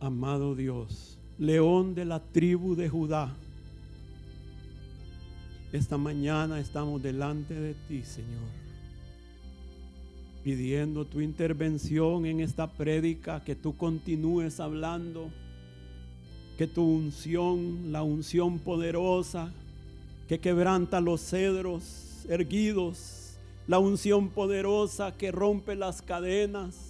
Amado Dios, león de la tribu de Judá, esta mañana estamos delante de ti, Señor, pidiendo tu intervención en esta prédica, que tú continúes hablando, que tu unción, la unción poderosa, que quebranta los cedros erguidos, la unción poderosa que rompe las cadenas,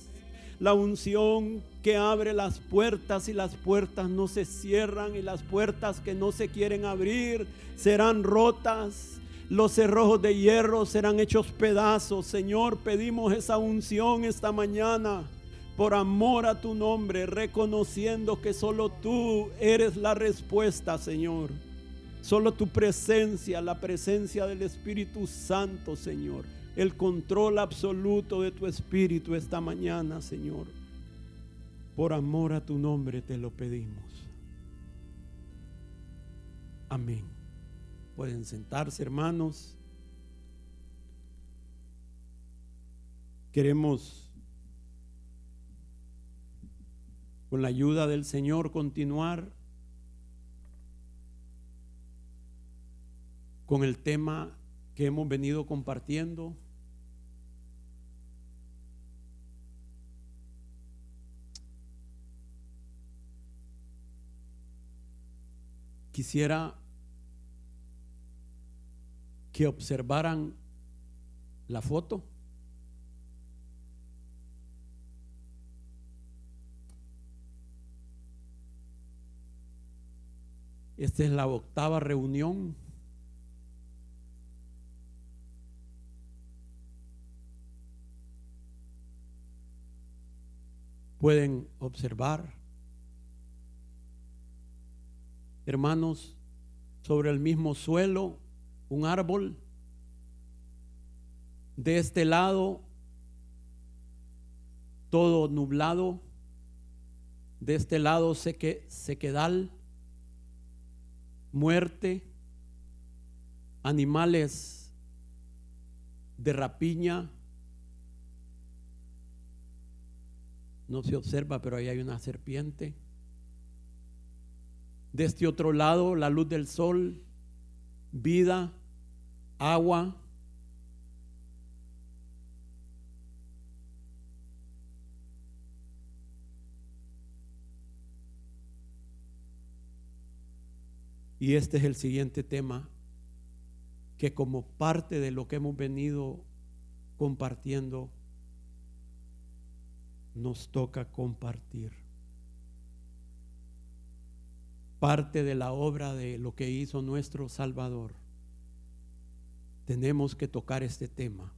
la unción que abre las puertas y las puertas no se cierran y las puertas que no se quieren abrir serán rotas. Los cerrojos de hierro serán hechos pedazos. Señor, pedimos esa unción esta mañana por amor a tu nombre, reconociendo que solo tú eres la respuesta, Señor. Solo tu presencia, la presencia del Espíritu Santo, Señor. El control absoluto de tu Espíritu esta mañana, Señor. Por amor a tu nombre te lo pedimos. Amén. Pueden sentarse, hermanos. Queremos, con la ayuda del Señor, continuar con el tema que hemos venido compartiendo. Quisiera que observaran la foto. Esta es la octava reunión. Pueden observar, hermanos, sobre el mismo suelo un árbol. De este lado, todo nublado. De este lado, seque, sequedal, muerte, animales de rapiña. No se observa, pero ahí hay una serpiente. De este otro lado, la luz del sol, vida, agua. Y este es el siguiente tema que como parte de lo que hemos venido compartiendo, nos toca compartir. Parte de la obra de lo que hizo nuestro Salvador tenemos que tocar este tema.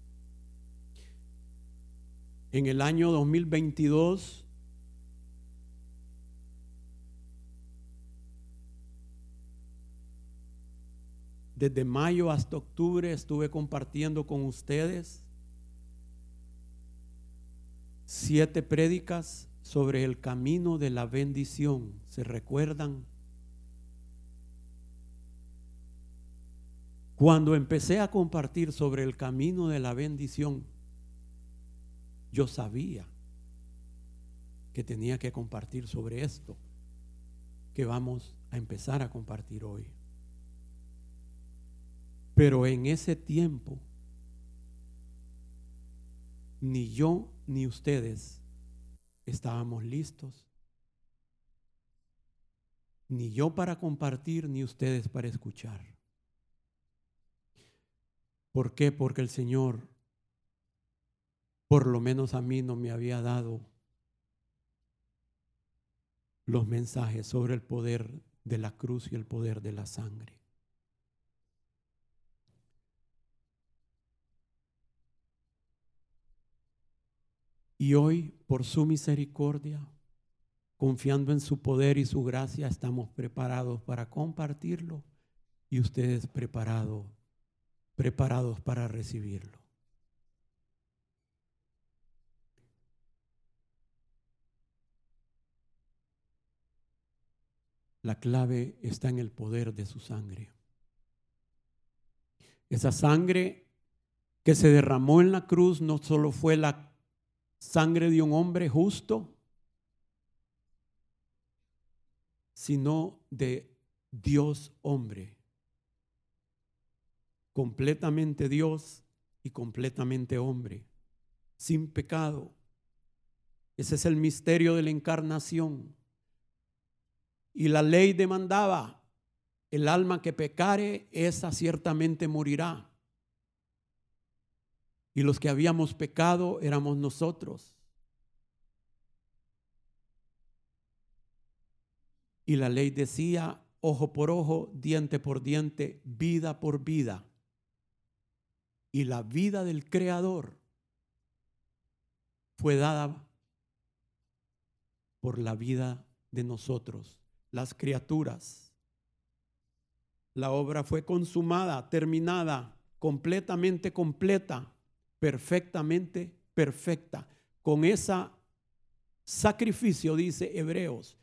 En el año 2022, desde mayo hasta octubre estuve compartiendo con ustedes siete prédicas sobre el camino de la bendición. ¿Se recuerdan? Cuando empecé a compartir sobre el camino de la bendición, yo sabía que tenía que compartir sobre esto que vamos a empezar a compartir hoy. Pero en ese tiempo, ni yo ni ustedes estábamos listos. Ni yo para compartir, ni ustedes para escuchar. ¿Por qué? Porque el Señor, por lo menos a mí, no me había dado los mensajes sobre el poder de la cruz y el poder de la sangre. Y hoy, por su misericordia, confiando en su poder y su gracia, estamos preparados para compartirlo y ustedes preparados preparados para recibirlo. La clave está en el poder de su sangre. Esa sangre que se derramó en la cruz no solo fue la sangre de un hombre justo, sino de Dios hombre. Completamente Dios y completamente hombre, sin pecado. Ese es el misterio de la encarnación. Y la ley demandaba, el alma que pecare, esa ciertamente morirá. Y los que habíamos pecado éramos nosotros. Y la ley decía, ojo por ojo, diente por diente, vida por vida. Y la vida del Creador fue dada por la vida de nosotros, las criaturas. La obra fue consumada, terminada, completamente completa, perfectamente perfecta. Con ese sacrificio, dice Hebreos,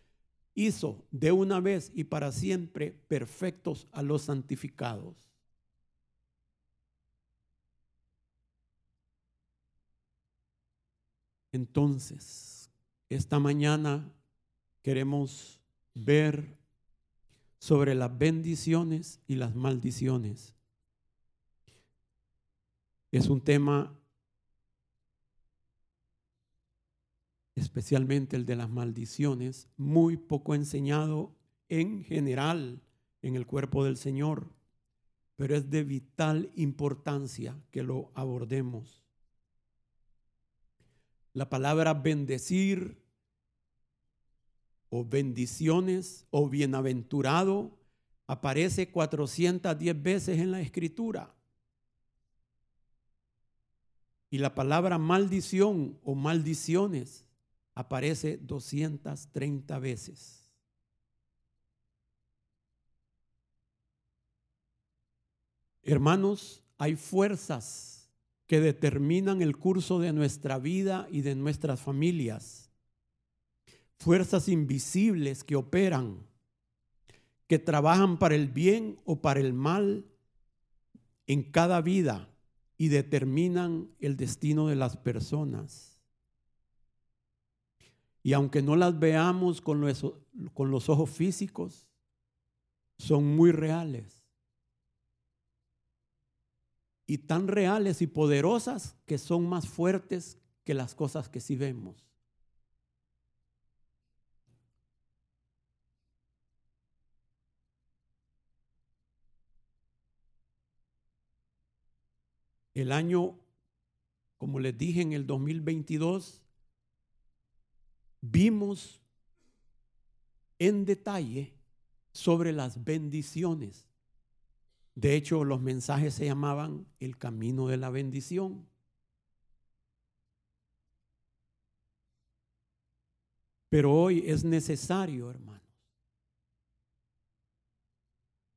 hizo de una vez y para siempre perfectos a los santificados. Entonces, esta mañana queremos ver sobre las bendiciones y las maldiciones. Es un tema especialmente el de las maldiciones, muy poco enseñado en general en el cuerpo del Señor, pero es de vital importancia que lo abordemos. La palabra bendecir o bendiciones o bienaventurado aparece 410 veces en la escritura. Y la palabra maldición o maldiciones aparece 230 veces. Hermanos, hay fuerzas que determinan el curso de nuestra vida y de nuestras familias. Fuerzas invisibles que operan, que trabajan para el bien o para el mal en cada vida y determinan el destino de las personas. Y aunque no las veamos con los, ojos físicos, son muy reales. Y tan reales y poderosas que son más fuertes que las cosas que sí vemos. El año, como les dije, en el 2022 vimos en detalle sobre las bendiciones. De hecho, los mensajes se llamaban el camino de la bendición. Pero hoy es necesario, hermanos,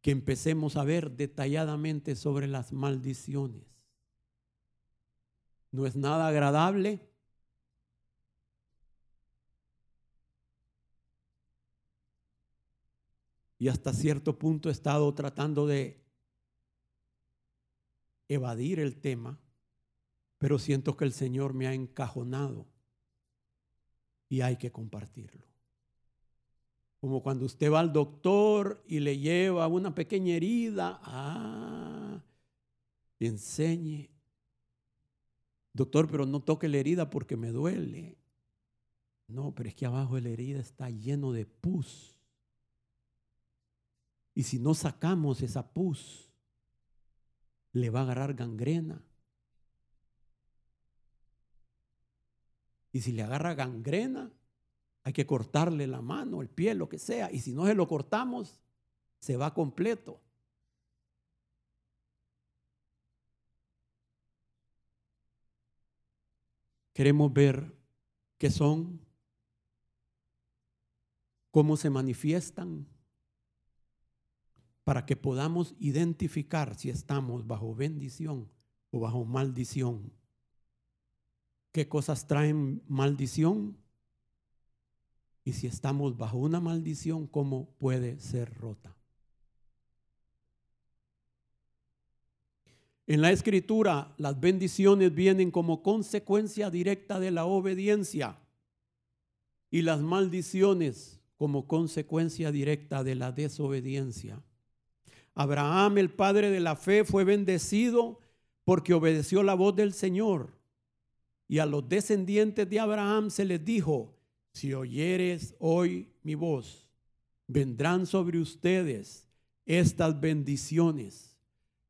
que empecemos a ver detalladamente sobre las maldiciones. No es nada agradable y hasta cierto punto he estado tratando de evadir el tema, pero siento que el Señor me ha encajonado y hay que compartirlo. Como cuando usted va al doctor y le lleva una pequeña herida, ah, enseñe. Doctor, pero no toque la herida porque me duele. No, pero es que abajo de la herida está lleno de pus. Y si no sacamos esa pus, le va a agarrar gangrena. Y si le agarra gangrena, hay que cortarle la mano, el pie, lo que sea. Y si no se lo cortamos, se va completo. Queremos ver qué son, cómo se manifiestan para que podamos identificar si estamos bajo bendición o bajo maldición. ¿Qué cosas traen maldición? Y si estamos bajo una maldición, ¿cómo puede ser rota? En la escritura, las bendiciones vienen como consecuencia directa de la obediencia y las maldiciones como consecuencia directa de la desobediencia. Abraham, el padre de la fe, fue bendecido porque obedeció la voz del Señor. Y a los descendientes de Abraham se les dijo, si oyeres hoy mi voz, vendrán sobre ustedes estas bendiciones.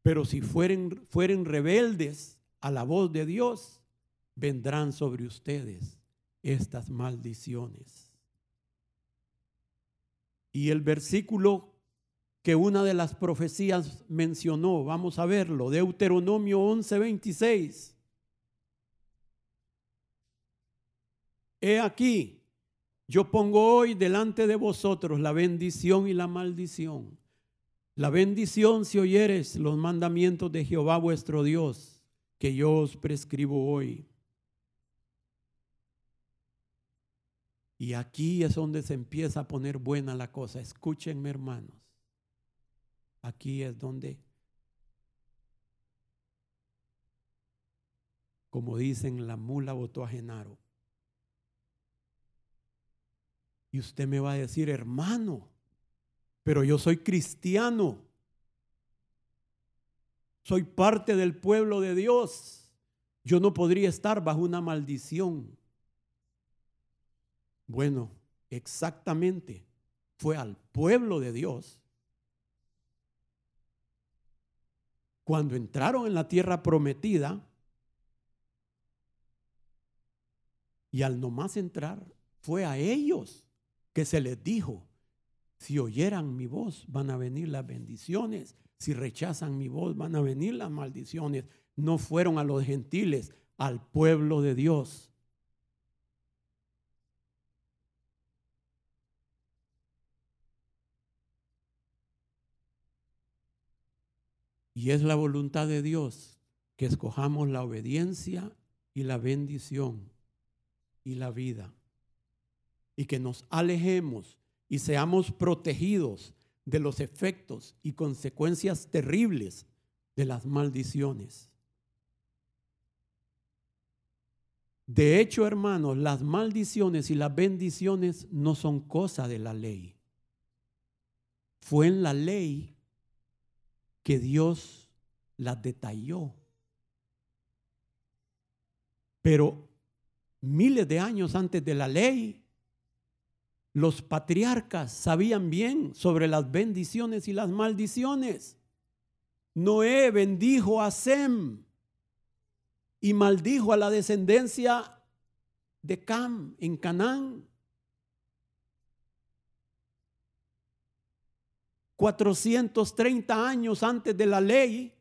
Pero si fueren, fueren rebeldes a la voz de Dios, vendrán sobre ustedes estas maldiciones. Y el versículo que una de las profecías mencionó, vamos a verlo, Deuteronomio 11:26. He aquí, yo pongo hoy delante de vosotros la bendición y la maldición. La bendición si oyeres los mandamientos de Jehová vuestro Dios, que yo os prescribo hoy. Y aquí es donde se empieza a poner buena la cosa. Escúchenme, hermanos. Aquí es donde, como dicen, la mula votó a Genaro. Y usted me va a decir, hermano, pero yo soy cristiano. Soy parte del pueblo de Dios. Yo no podría estar bajo una maldición. Bueno, exactamente. Fue al pueblo de Dios. Cuando entraron en la tierra prometida, y al no más entrar, fue a ellos que se les dijo, si oyeran mi voz van a venir las bendiciones, si rechazan mi voz van a venir las maldiciones. No fueron a los gentiles, al pueblo de Dios. Y es la voluntad de Dios que escojamos la obediencia y la bendición y la vida y que nos alejemos y seamos protegidos de los efectos y consecuencias terribles de las maldiciones. De hecho, hermanos, las maldiciones y las bendiciones no son cosa de la ley. Fue en la ley que Dios las detalló. Pero miles de años antes de la ley, los patriarcas sabían bien sobre las bendiciones y las maldiciones. Noé bendijo a Sem y maldijo a la descendencia de Cam en Canaán. 430 años antes de la ley,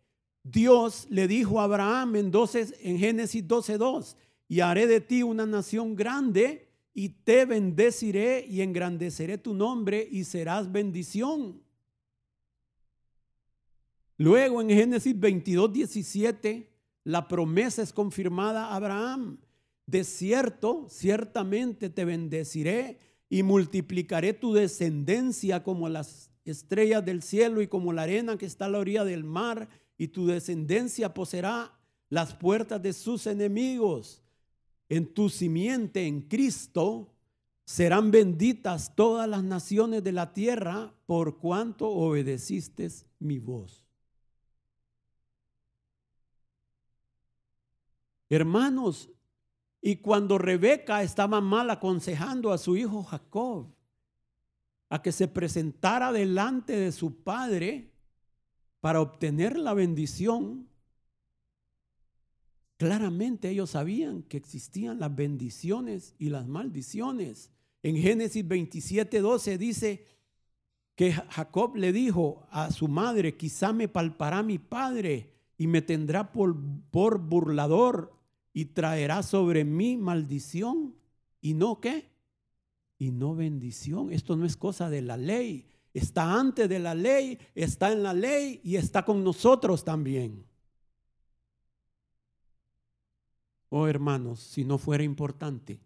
Dios le dijo a Abraham en, 12, en Génesis 12:2, y haré de ti una nación grande y te bendeciré y engrandeceré tu nombre y serás bendición. Luego en Génesis 22, 17, la promesa es confirmada a Abraham. De cierto, ciertamente te bendeciré y multiplicaré tu descendencia como las estrellas del cielo y como la arena que está a la orilla del mar, y tu descendencia poseerá las puertas de sus enemigos en tu simiente, en Cristo, serán benditas todas las naciones de la tierra por cuanto obedeciste mi voz. Hermanos, y cuando Rebeca estaba mal aconsejando a su hijo Jacob a que se presentara delante de su padre para obtener la bendición, Claramente ellos sabían que existían las bendiciones y las maldiciones. En Génesis 27, 12 dice que Jacob le dijo a su madre, quizá me palpará mi padre y me tendrá por, por burlador y traerá sobre mí maldición y no qué, y no bendición. Esto no es cosa de la ley, está antes de la ley, está en la ley y está con nosotros también. Oh hermanos, si no fuera importante,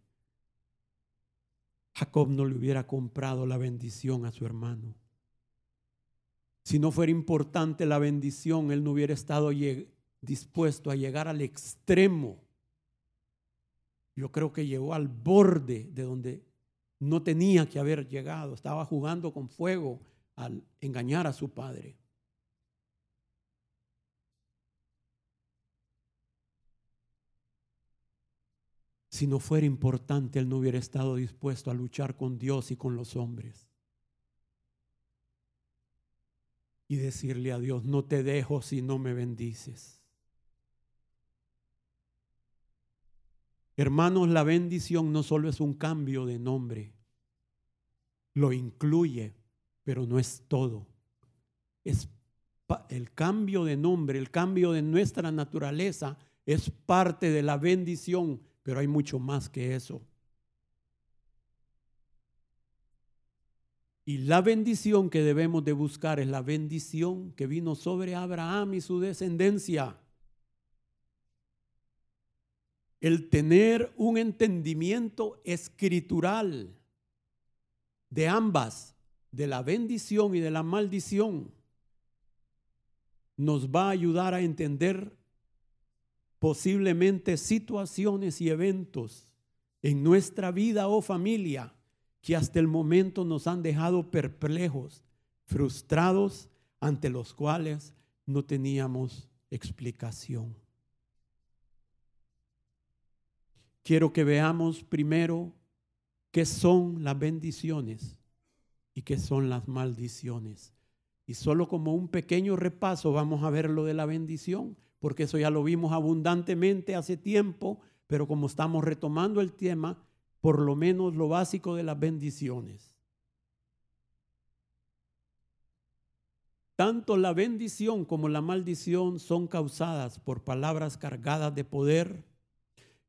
Jacob no le hubiera comprado la bendición a su hermano. Si no fuera importante la bendición, él no hubiera estado dispuesto a llegar al extremo. Yo creo que llegó al borde de donde no tenía que haber llegado, estaba jugando con fuego al engañar a su padre. Si no fuera importante, él no hubiera estado dispuesto a luchar con Dios y con los hombres. Y decirle a Dios, no te dejo si no me bendices. Hermanos, la bendición no solo es un cambio de nombre, lo incluye, pero no es todo. Es el cambio de nombre, el cambio de nuestra naturaleza es parte de la bendición, pero hay mucho más que eso. Y la bendición que debemos de buscar es la bendición que vino sobre Abraham y su descendencia el tener un entendimiento escritural de ambas, de la bendición y de la maldición, nos va a ayudar a entender posiblemente situaciones y eventos en nuestra vida o familia que hasta el momento nos han dejado perplejos, frustrados, ante los cuales no teníamos explicación. Quiero que veamos primero qué son las bendiciones y qué son las maldiciones. Y solo como un pequeño repaso vamos a ver lo de la bendición, porque eso ya lo vimos abundantemente hace tiempo, pero como estamos retomando el tema, por lo menos lo básico de las bendiciones. Tanto la bendición como la maldición son causadas por palabras cargadas de poder,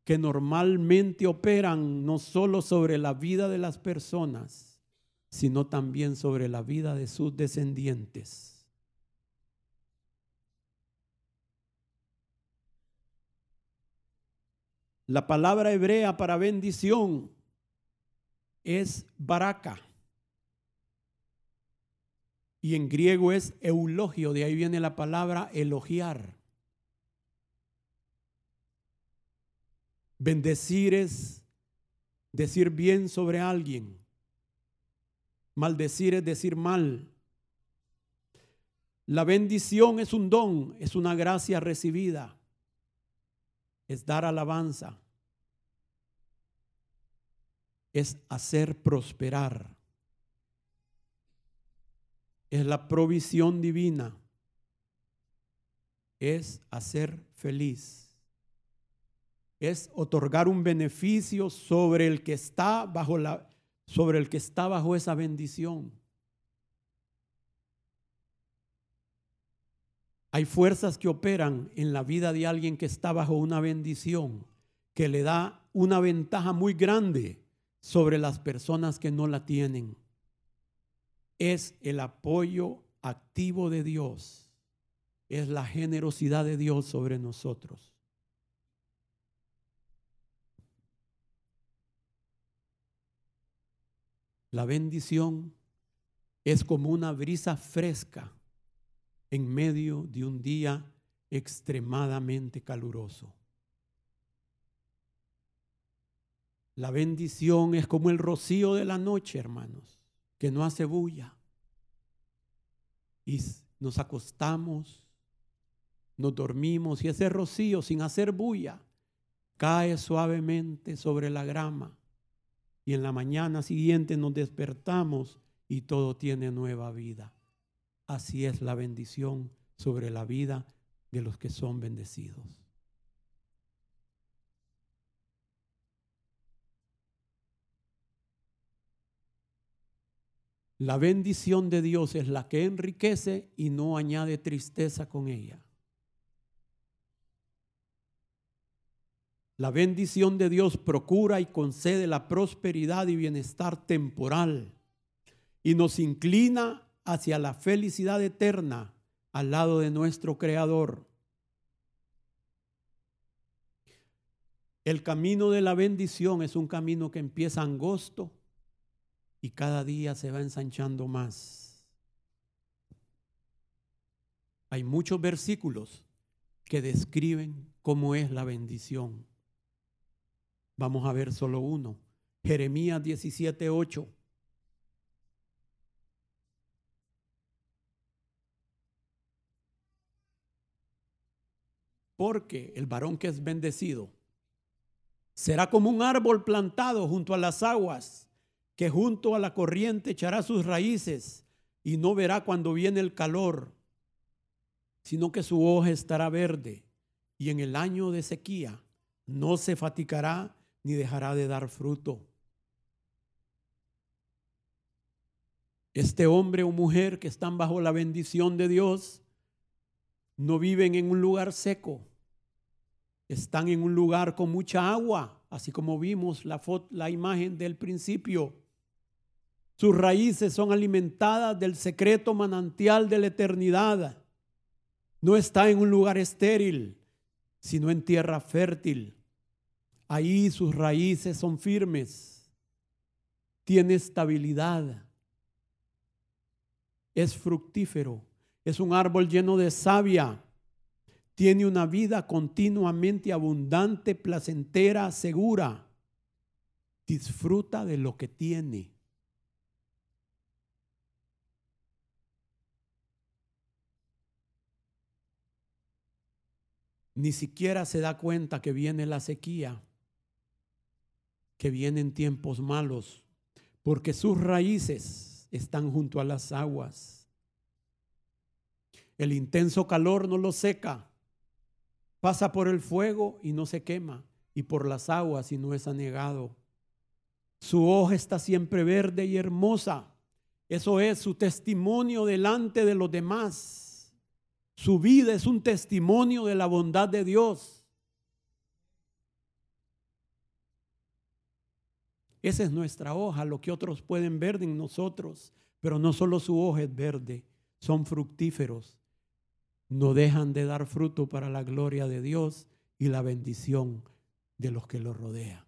que normalmente operan no solo sobre la vida de las personas, sino también sobre la vida de sus descendientes. La palabra hebrea para bendición es baraka. Y en griego es eulogio, de ahí viene la palabra elogiar. Bendecir es decir bien sobre alguien. Maldecir es decir mal. La bendición es un don, es una gracia recibida. Es dar alabanza. Es hacer prosperar. Es la provisión divina. Es hacer feliz es otorgar un beneficio sobre el que está bajo la sobre el que está bajo esa bendición. Hay fuerzas que operan en la vida de alguien que está bajo una bendición, que le da una ventaja muy grande sobre las personas que no la tienen. Es el apoyo activo de Dios, es la generosidad de Dios sobre nosotros. La bendición es como una brisa fresca en medio de un día extremadamente caluroso. La bendición es como el rocío de la noche, hermanos, que no hace bulla. Y nos acostamos, nos dormimos y ese rocío sin hacer bulla cae suavemente sobre la grama y en la mañana siguiente nos despertamos y todo tiene nueva vida. Así es la bendición sobre la vida de los que son bendecidos. La bendición de Dios es la que enriquece y no añade tristeza con ella. La bendición de Dios procura y concede la prosperidad y bienestar temporal y nos inclina hacia la felicidad eterna al lado de nuestro Creador. El camino de la bendición es un camino que empieza angosto y cada día se va ensanchando más. Hay muchos versículos que describen cómo es la bendición. Vamos a ver solo uno. Jeremías 17:8. Porque el varón que es bendecido será como un árbol plantado junto a las aguas, que junto a la corriente echará sus raíces y no verá cuando viene el calor, sino que su hoja estará verde y en el año de sequía no se fatigará ni dejará de dar fruto. Este hombre o mujer que están bajo la bendición de Dios no viven en un lugar seco, están en un lugar con mucha agua, así como vimos la, la imagen del principio. Sus raíces son alimentadas del secreto manantial de la eternidad. No está en un lugar estéril, sino en tierra fértil. Ahí sus raíces son firmes, tiene estabilidad, es fructífero, es un árbol lleno de savia, tiene una vida continuamente abundante, placentera, segura. Disfruta de lo que tiene. Ni siquiera se da cuenta que viene la sequía, que vienen tiempos malos, porque sus raíces están junto a las aguas. El intenso calor no lo seca Pasa por el fuego y no se quema, y por las aguas y no es anegado. Su hoja está siempre verde y hermosa. Eso es su testimonio delante de los demás. Su vida es un testimonio de la bondad de Dios. Esa es nuestra hoja, lo que otros pueden ver en nosotros. Pero no solo su hoja es verde, son fructíferos no dejan de dar fruto para la gloria de Dios y la bendición de los que los rodean.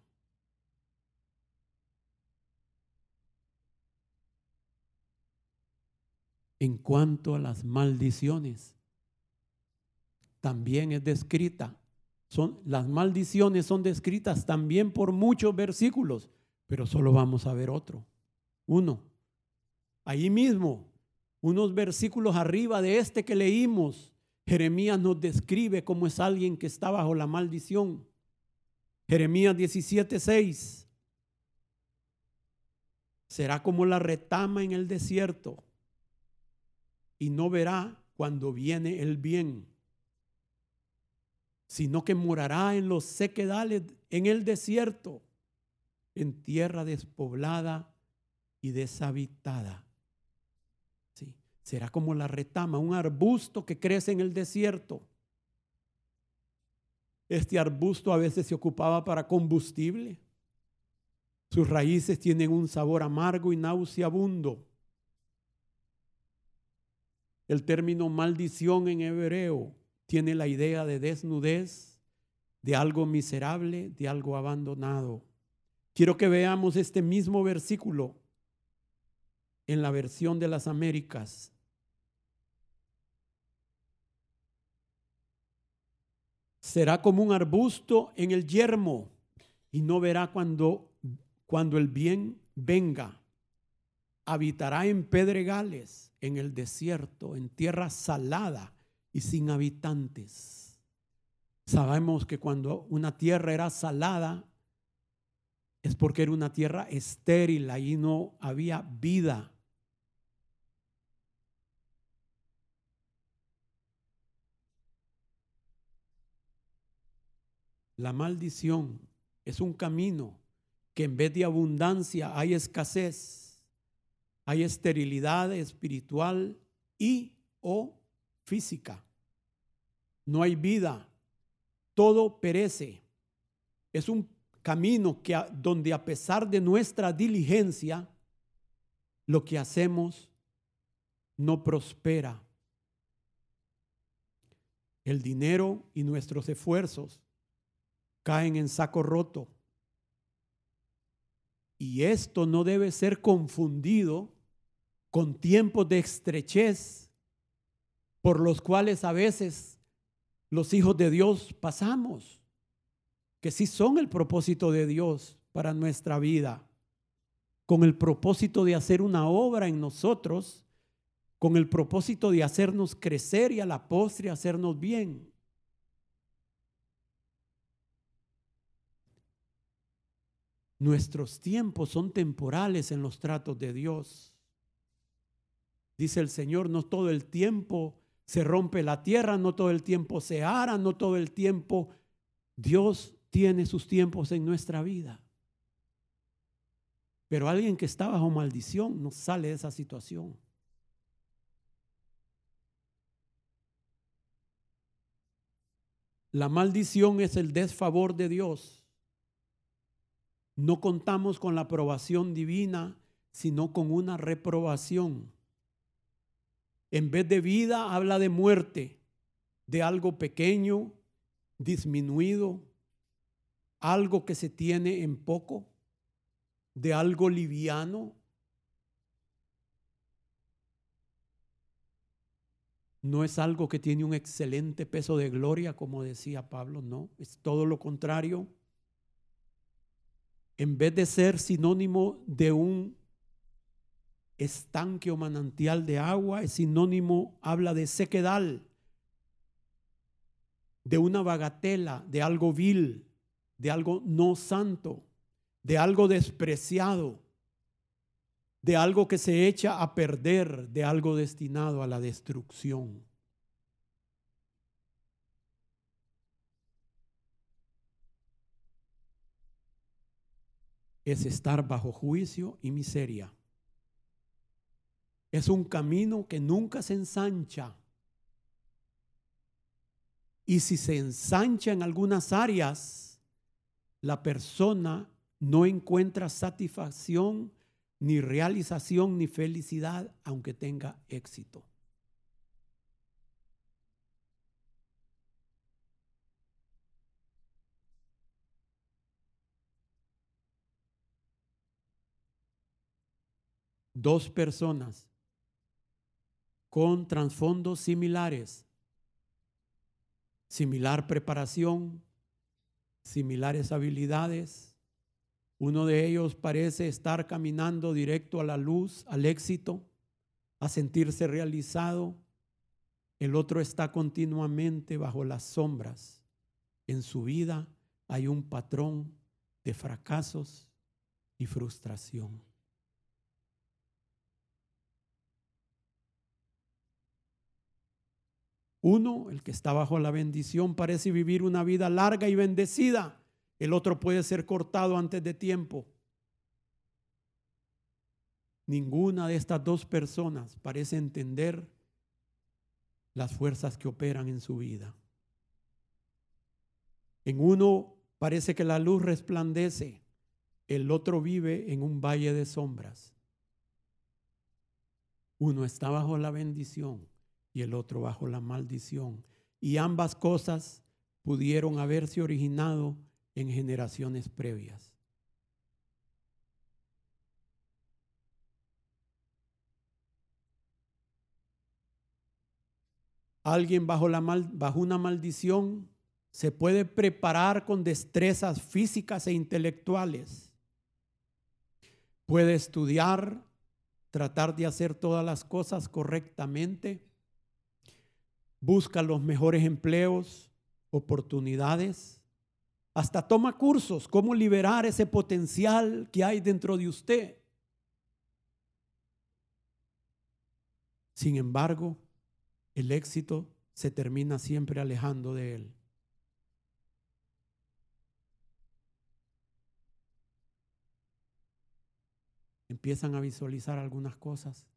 En cuanto a las maldiciones, también es descrita. Son, las maldiciones son descritas también por muchos versículos, pero solo vamos a ver otro. Uno. Ahí mismo, unos versículos arriba de este que leímos, Jeremías nos describe cómo es alguien que está bajo la maldición. Jeremías 17:6. Será como la retama en el desierto y no verá cuando viene el bien, sino que morará en los sequedales, en el desierto, en tierra despoblada y deshabitada será como la retama, un arbusto que crece en el desierto. Este arbusto a veces se ocupaba para combustible. Sus raíces tienen un sabor amargo y nauseabundo. El término maldición en hebreo tiene la idea de desnudez, de algo miserable, de algo abandonado. Quiero que veamos este mismo versículo en la versión de las Américas. será como un arbusto en el yermo y no verá cuando, cuando el bien venga. Habitará en pedregales, en el desierto, en tierra salada y sin habitantes. Sabemos que cuando una tierra era salada es porque era una tierra estéril, ahí no había vida. La maldición es un camino que en vez de abundancia hay escasez, hay esterilidad espiritual y o física. No hay vida, todo perece. Es un camino que donde a pesar de nuestra diligencia, lo que hacemos no prospera. El dinero y nuestros esfuerzos caen en saco roto. Y esto no debe ser confundido con tiempos de estrechez por los cuales a veces los hijos de Dios pasamos, que sí son el propósito de Dios para nuestra vida. con el propósito de hacer una obra en nosotros, con el propósito de hacernos crecer y a la postre hacernos bien. Nuestros tiempos son temporales en los tratos de Dios. Dice el Señor, no todo el tiempo se rompe la tierra, no todo el tiempo se ara, no todo el tiempo. Dios tiene sus tiempos en nuestra vida. Pero alguien que está bajo maldición no sale de esa situación. La maldición es el desfavor de Dios. No contamos con la aprobación divina, sino con una reprobación. En vez de vida habla de muerte, de algo pequeño, disminuido, algo que se tiene en poco, de algo liviano. No es algo que tiene un excelente peso de gloria, como decía Pablo, no, es todo lo contrario. En vez de ser sinónimo de un estanque o manantial de agua, es sinónimo, habla de sequedal, de una bagatela, de algo vil, de algo no santo, de algo despreciado, de algo que se echa a perder, de algo destinado a la destrucción. Es estar bajo juicio y miseria. Es un camino que nunca se ensancha. Y si se ensancha en algunas áreas, la persona no encuentra satisfacción, ni realización, ni felicidad, aunque tenga éxito. Dos personas con trasfondos similares, similar preparación, similares habilidades. Uno de ellos parece estar caminando directo a la luz, al éxito, a sentirse realizado. El otro está continuamente bajo las sombras. En su vida hay un patrón de fracasos y frustración. Uno, el que está bajo la bendición, parece vivir una vida larga y bendecida. El otro puede ser cortado antes de tiempo. Ninguna de estas dos personas parece entender las fuerzas que operan en su vida. En uno parece que la luz resplandece, el otro vive en un valle de sombras. Uno está bajo la bendición, y el otro bajo la maldición. Y ambas cosas pudieron haberse originado en generaciones previas. Alguien bajo, la mal, bajo una maldición se puede preparar con destrezas físicas e intelectuales. Puede estudiar, tratar de hacer todas las cosas correctamente busca los mejores empleos, oportunidades, hasta toma cursos, cómo liberar ese potencial que hay dentro de usted. Sin embargo, el éxito se termina siempre alejando de él. Empiezan a visualizar algunas cosas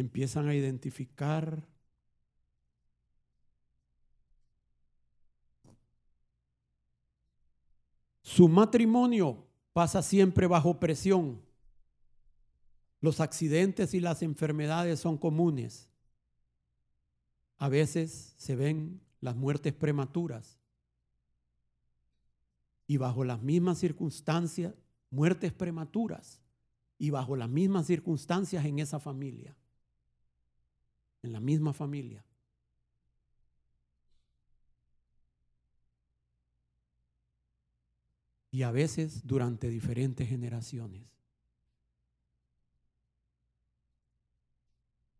empiezan a identificar su matrimonio pasa siempre bajo presión. Los accidentes y las enfermedades son comunes. A veces se ven las muertes prematuras. Y bajo las mismas circunstancias, muertes prematuras. Y bajo las mismas circunstancias en esa familia en la misma familia. Y a veces durante diferentes generaciones.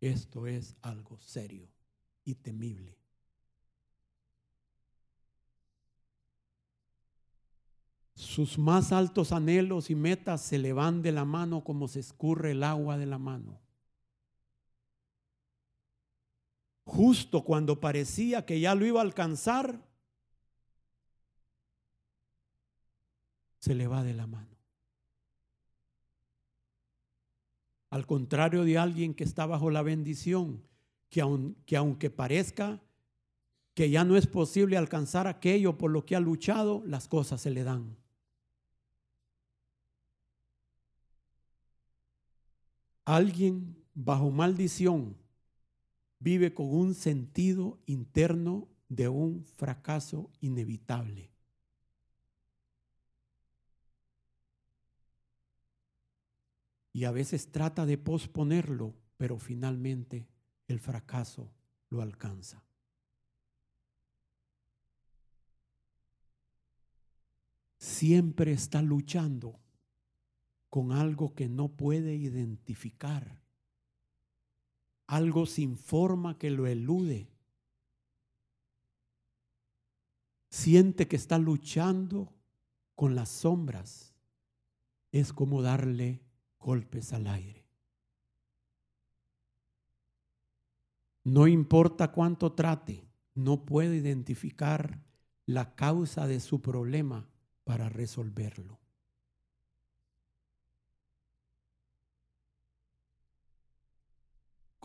Esto es algo serio y temible. Sus más altos anhelos y metas se le van de la mano como se escurre el agua de la mano. Justo cuando parecía que ya lo iba a alcanzar, se le va de la mano. Al contrario de alguien que está bajo la bendición, que, que aunque parezca que ya no es posible alcanzar aquello por lo que ha luchado, las cosas se le dan. Alguien bajo maldición vive con un sentido interno de un fracaso inevitable. Y a veces trata de posponerlo, pero finalmente el fracaso lo alcanza. Siempre está luchando con algo que no puede identificar, algo sin forma que lo elude. Siente que está luchando con las sombras. Es como darle golpes al aire. No importa cuánto trate, no puede identificar la causa de su problema para resolverlo.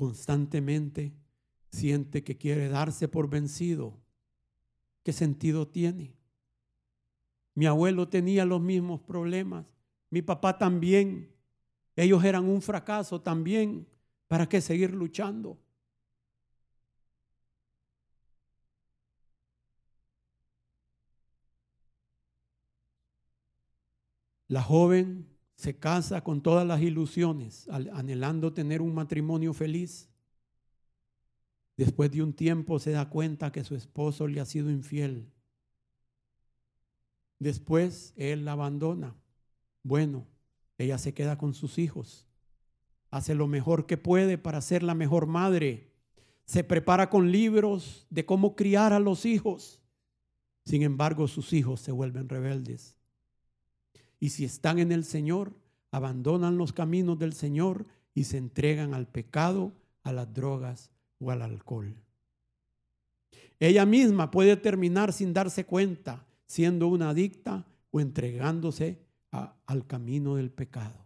Constantemente siente que quiere darse por vencido, ¿qué sentido tiene? Mi abuelo tenía los mismos problemas, mi papá también, ellos eran un fracaso también, ¿para qué seguir luchando? La joven se casa con todas las ilusiones, anhelando tener un matrimonio feliz. Después de un tiempo se da cuenta que su esposo le ha sido infiel. Después él la abandona. Bueno, ella se queda con sus hijos. Hace lo mejor que puede para ser la mejor madre. Se prepara con libros de cómo criar a los hijos. Sin embargo, sus hijos se vuelven rebeldes. Y si están en el Señor, abandonan los caminos del Señor y se entregan al pecado, a las drogas o al alcohol. Ella misma puede terminar sin darse cuenta, siendo una adicta o entregándose al camino del pecado.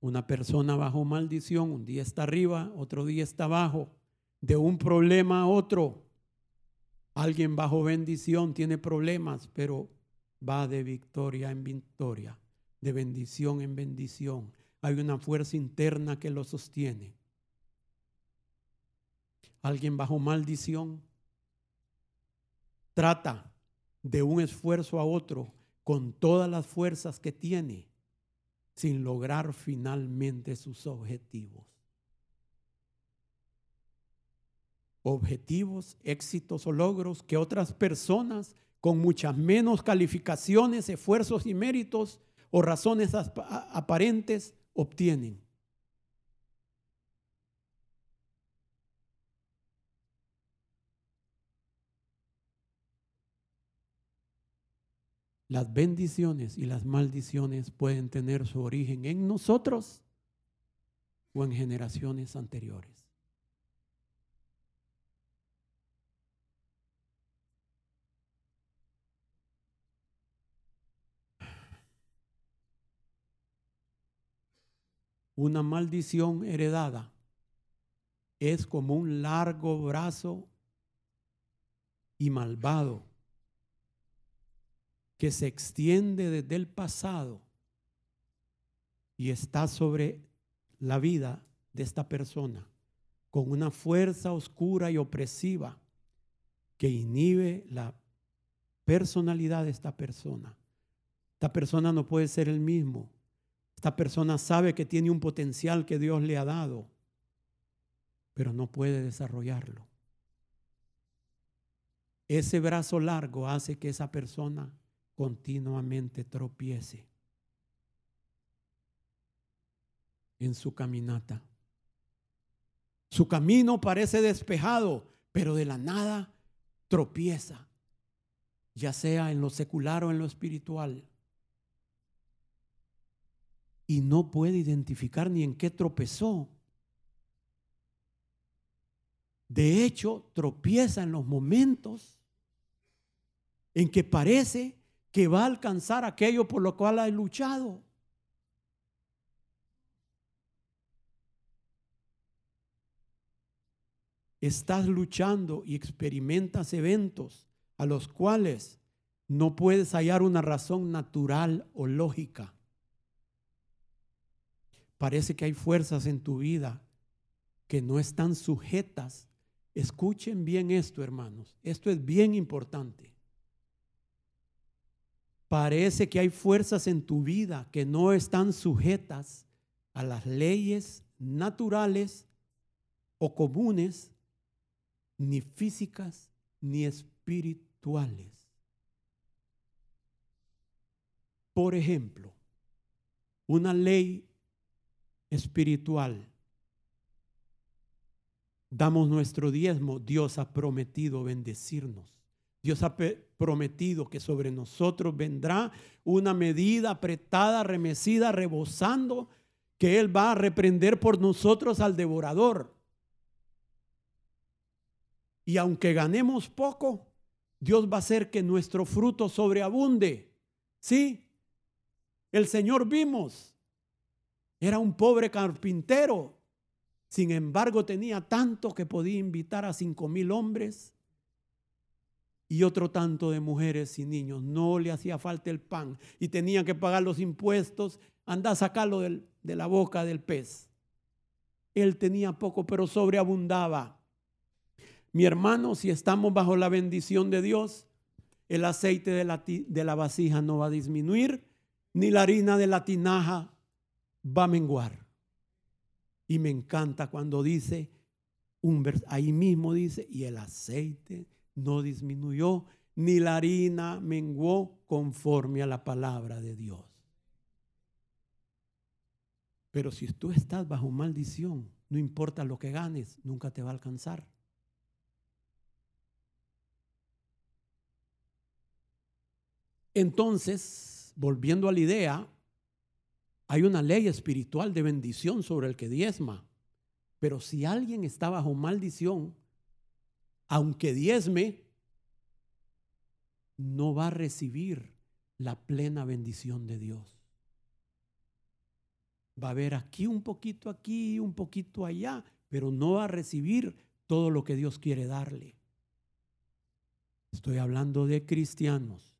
Una persona bajo maldición, un día está arriba, otro día está abajo de un problema a otro. Alguien bajo bendición tiene problemas, pero va de victoria en victoria, de bendición en bendición. Hay una fuerza interna que lo sostiene. Alguien bajo maldición trata de un esfuerzo a otro con todas las fuerzas que tiene sin lograr finalmente sus objetivos. Objetivos, éxitos o logros que otras personas con muchas menos calificaciones, esfuerzos y méritos o razones aparentes obtienen. Las bendiciones y las maldiciones pueden tener su origen en nosotros o en generaciones anteriores. Una maldición heredada es como un largo brazo y malvado que se extiende desde el pasado y está sobre la vida de esta persona con una fuerza oscura y opresiva que inhibe la personalidad de esta persona. Esta persona no puede ser el mismo. Esta persona sabe que tiene un potencial que Dios le ha dado. pero no puede desarrollarlo. Ese brazo largo hace que esa persona continuamente tropiece en su caminata. Su camino parece despejado, pero de la nada tropieza, ya sea en lo secular o en lo espiritual. Y no puede identificar ni en qué tropezó. De hecho, tropieza en los momentos en que parece que va a alcanzar aquello por lo cual ha luchado. Estás luchando y experimentas eventos a los cuales no puedes hallar una razón natural o lógica. Parece que hay fuerzas en tu vida que no están sujetas. Escuchen bien esto, hermanos. Esto es bien importante. Parece que hay fuerzas en tu vida que no están sujetas a las leyes naturales o comunes, ni físicas, ni espirituales. Por ejemplo, una ley espiritual. Damos nuestro diezmo, Dios ha prometido bendecirnos. Dios ha prometido que sobre nosotros vendrá una medida apretada, remecida, rebosando, que Él va a reprender por nosotros al devorador. Y aunque ganemos poco, Dios va a hacer que nuestro fruto sobreabunde. Sí, el Señor vimos, era un pobre carpintero, sin embargo tenía tanto que podía invitar a cinco mil hombres y otro tanto de mujeres y niños. No le hacía falta el pan y tenía que pagar los impuestos. Anda a sacarlo de la boca del pez. Él tenía poco, pero sobreabundaba. Mi hermano, si estamos bajo la bendición de Dios, el aceite de la, de la vasija no va a disminuir, ni la harina de la tinaja va a menguar. Y me encanta cuando dice, un ahí mismo dice, y el aceite no disminuyó, ni la harina menguó conforme a la palabra de Dios. Pero si tú estás bajo maldición, no importa lo que ganes, nunca te va a alcanzar. Entonces, volviendo a la idea, hay una ley espiritual de bendición sobre el que diezma. Pero si alguien está bajo maldición, aunque diezme, no va a recibir la plena bendición de Dios. Va a haber aquí un poquito aquí, un poquito allá, pero no va a recibir todo lo que Dios quiere darle. Estoy hablando de cristianos.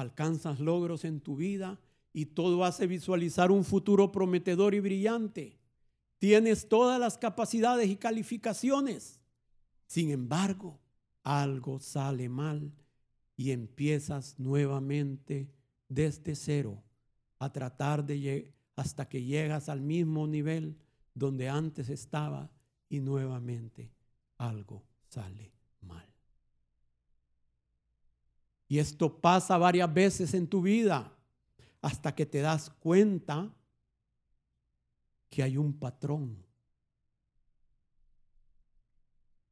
Alcanzas logros en tu vida y todo hace visualizar un futuro prometedor y brillante. Tienes todas las capacidades y calificaciones. Sin embargo, algo sale mal y empiezas nuevamente desde cero a tratar de hasta que llegas al mismo nivel donde antes estaba y nuevamente algo sale mal. Y esto pasa varias veces en tu vida hasta que te das cuenta que hay un patrón.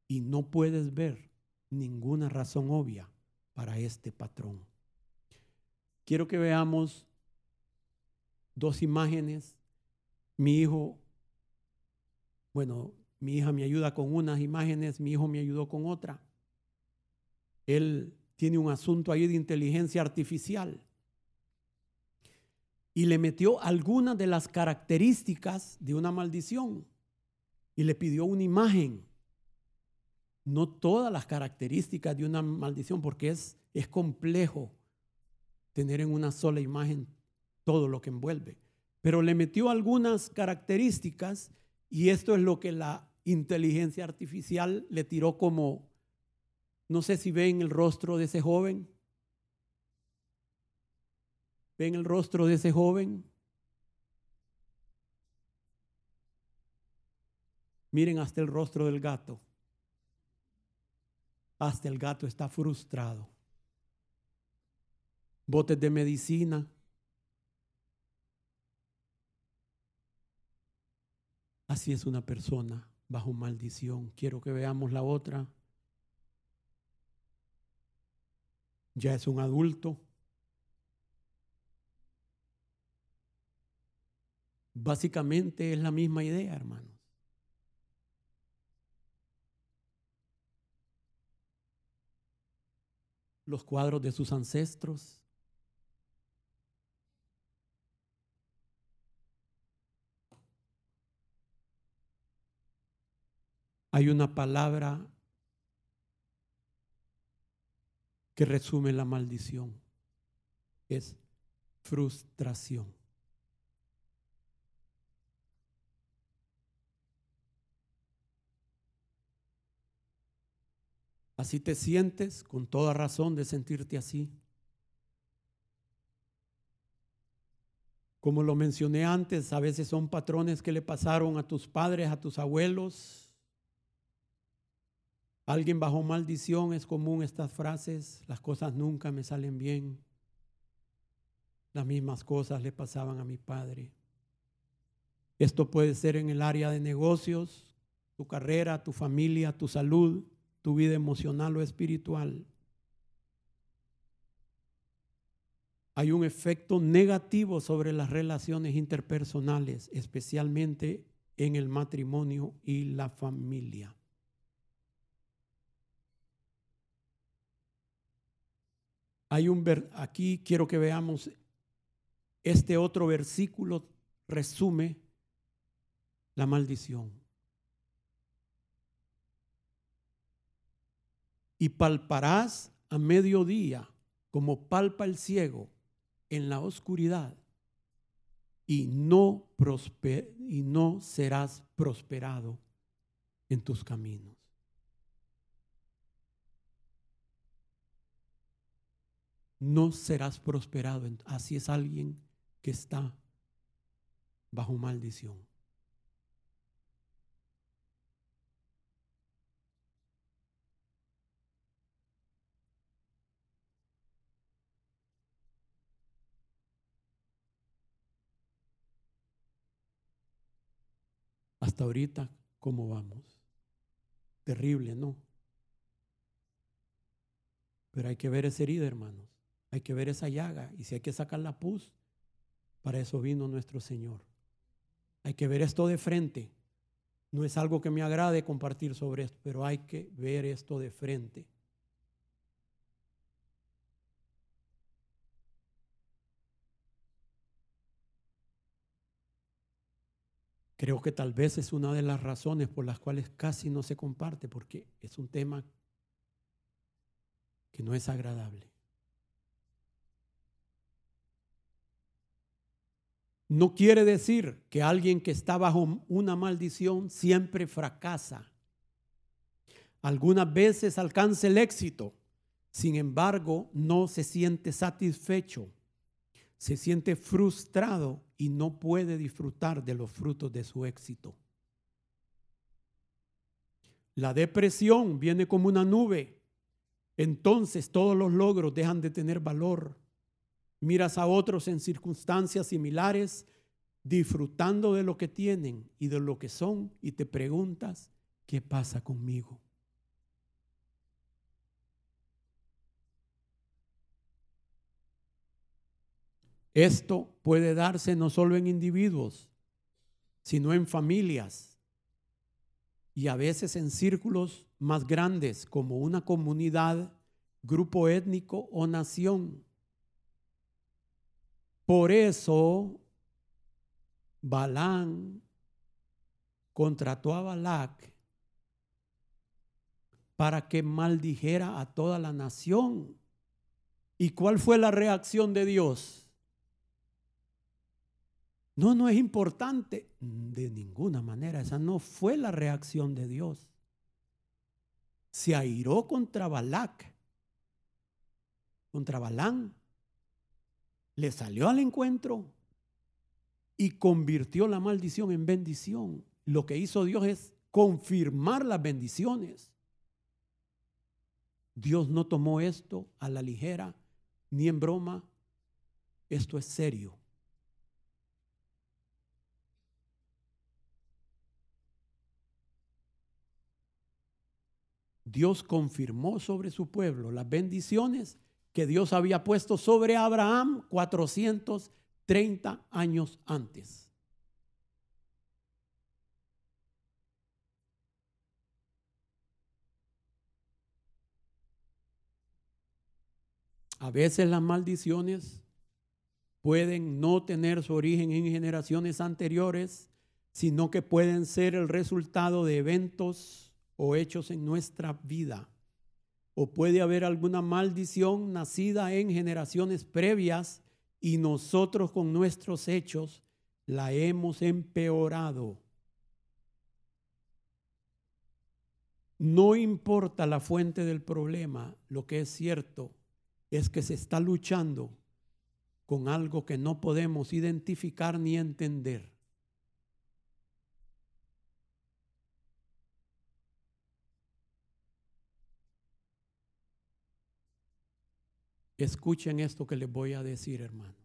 Y no puedes ver ninguna razón obvia para este patrón. Quiero que veamos dos imágenes. Mi hijo, bueno, mi hija me ayuda con unas imágenes, mi hijo me ayudó con otra. Él tiene un asunto ahí de inteligencia artificial y le metió algunas de las características de una maldición y le pidió una imagen. No todas las características de una maldición, porque es, es complejo tener en una sola imagen todo lo que envuelve. Pero le metió algunas características y esto es lo que la inteligencia artificial le tiró como, no sé si ven el rostro de ese joven, ¿Ven el rostro de ese joven? Miren hasta el rostro del gato. Hasta el gato está frustrado. Botes de medicina. Así es una persona bajo maldición. Quiero que veamos la otra. Ya es un adulto. Básicamente es la misma idea, hermanos. Los cuadros de sus ancestros. Hay una palabra que resume la maldición. Es frustración. Así te sientes con toda razón de sentirte así. Como lo mencioné antes, a veces son patrones que le pasaron a tus padres, a tus abuelos. Alguien bajo maldición es común estas frases, las cosas nunca me salen bien. Las mismas cosas le pasaban a mi padre. Esto puede ser en el área de negocios, tu carrera, tu familia, tu salud, tu vida emocional o espiritual, hay un efecto negativo sobre las relaciones interpersonales, especialmente en el matrimonio y la familia. Hay un aquí quiero que veamos este otro versículo resume la maldición. y palparás a mediodía como palpa el ciego en la oscuridad y no, y no serás prosperado en tus caminos. No serás prosperado. Así es alguien que está bajo maldición. Hasta ahorita, ¿cómo vamos? Terrible, ¿no? Pero hay que ver esa herida, hermanos. Hay que ver esa llaga. Y si hay que sacar la pus, para eso vino nuestro Señor. Hay que ver esto de frente. No es algo que me agrade compartir sobre esto, pero hay que ver esto de frente. Creo que tal vez es una de las razones por las cuales casi no se comparte, porque es un tema que no es agradable. No quiere decir que alguien que está bajo una maldición siempre fracasa. Algunas veces alcanza el éxito, sin embargo no se siente satisfecho se siente frustrado y no puede disfrutar de los frutos de su éxito. La depresión viene como una nube. Entonces todos los logros dejan de tener valor. Miras a otros en circunstancias similares, disfrutando de lo que tienen y de lo que son, y te preguntas, ¿qué pasa conmigo? Esto puede darse no solo en individuos, sino en familias y a veces en círculos más grandes como una comunidad, grupo étnico o nación. Por eso Balán contrató a Balac para que maldijera a toda la nación. ¿Y cuál fue la reacción de Dios? No, no es importante. De ninguna manera, esa no fue la reacción de Dios. Se airó contra Balac, contra Balán. Le salió al encuentro y convirtió la maldición en bendición. Lo que hizo Dios es confirmar las bendiciones. Dios no tomó esto a la ligera ni en broma. Esto es serio. Dios confirmó sobre su pueblo las bendiciones que Dios había puesto sobre Abraham 430 años antes. A veces las maldiciones pueden no tener su origen en generaciones anteriores, sino que pueden ser el resultado de eventos o hechos en nuestra vida. O puede haber alguna maldición nacida en generaciones previas y nosotros con nuestros hechos la hemos empeorado. No importa la fuente del problema, lo que es cierto es que se está luchando con algo que no podemos identificar ni entender. Escuchen esto que les voy a decir, hermanos.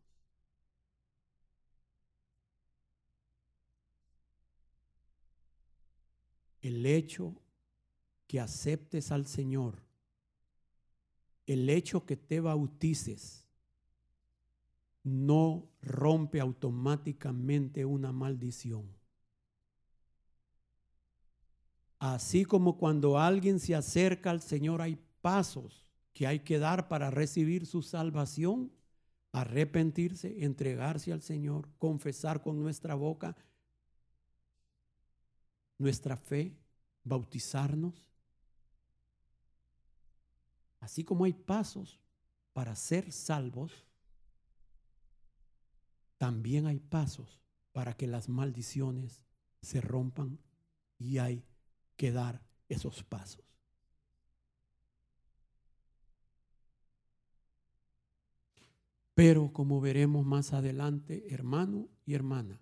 El hecho que aceptes al Señor el hecho que te bautices no rompe automáticamente una maldición. Así como cuando alguien se acerca al Señor hay pasos que hay que dar para recibir su salvación, arrepentirse, entregarse al Señor, confesar con nuestra boca nuestra fe, bautizarnos. Así como hay pasos para ser salvos, también hay pasos para que las maldiciones se rompan y hay que dar esos pasos. Pero como veremos más adelante, hermano y hermana,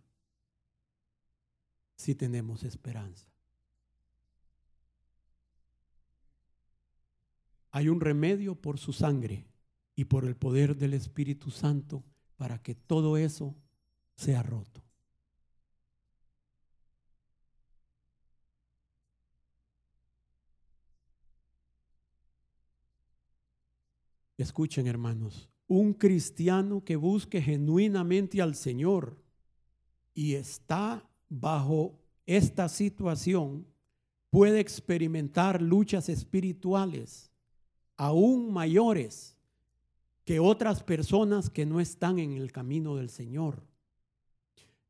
si tenemos esperanza. hay un remedio por su sangre y por el poder del Espíritu Santo para que todo eso sea roto. Escuchen hermanos, un cristiano que busque genuinamente al Señor y está bajo esta situación puede experimentar luchas espirituales aún mayores que otras personas que no están en el camino del Señor,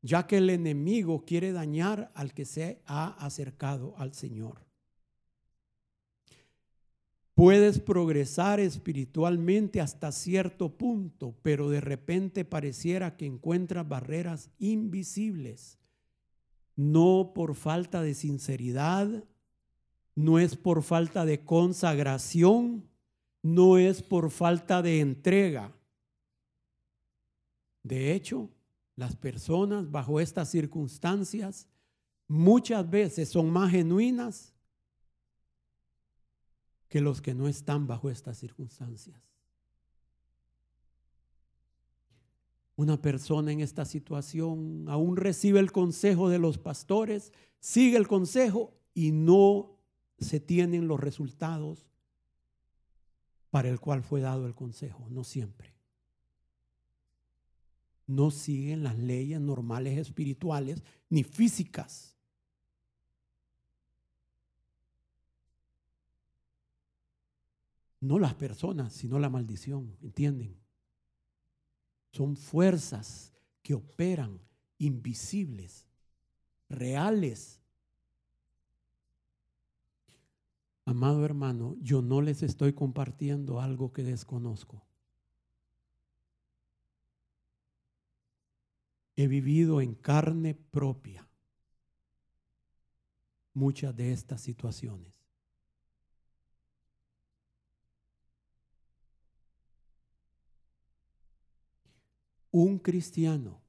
ya que el enemigo quiere dañar al que se ha acercado al Señor. Puedes progresar espiritualmente hasta cierto punto, pero de repente pareciera que encuentras barreras invisibles, no por falta de sinceridad, no es por falta de consagración, no es por falta de entrega. De hecho, las personas bajo estas circunstancias muchas veces son más genuinas que los que no están bajo estas circunstancias. Una persona en esta situación aún recibe el consejo de los pastores, sigue el consejo y no se tienen los resultados para el cual fue dado el consejo, no siempre. No siguen las leyes normales espirituales ni físicas. No las personas, sino la maldición, ¿entienden? Son fuerzas que operan invisibles, reales, Amado hermano, yo no les estoy compartiendo algo que desconozco. He vivido en carne propia muchas de estas situaciones. Un cristiano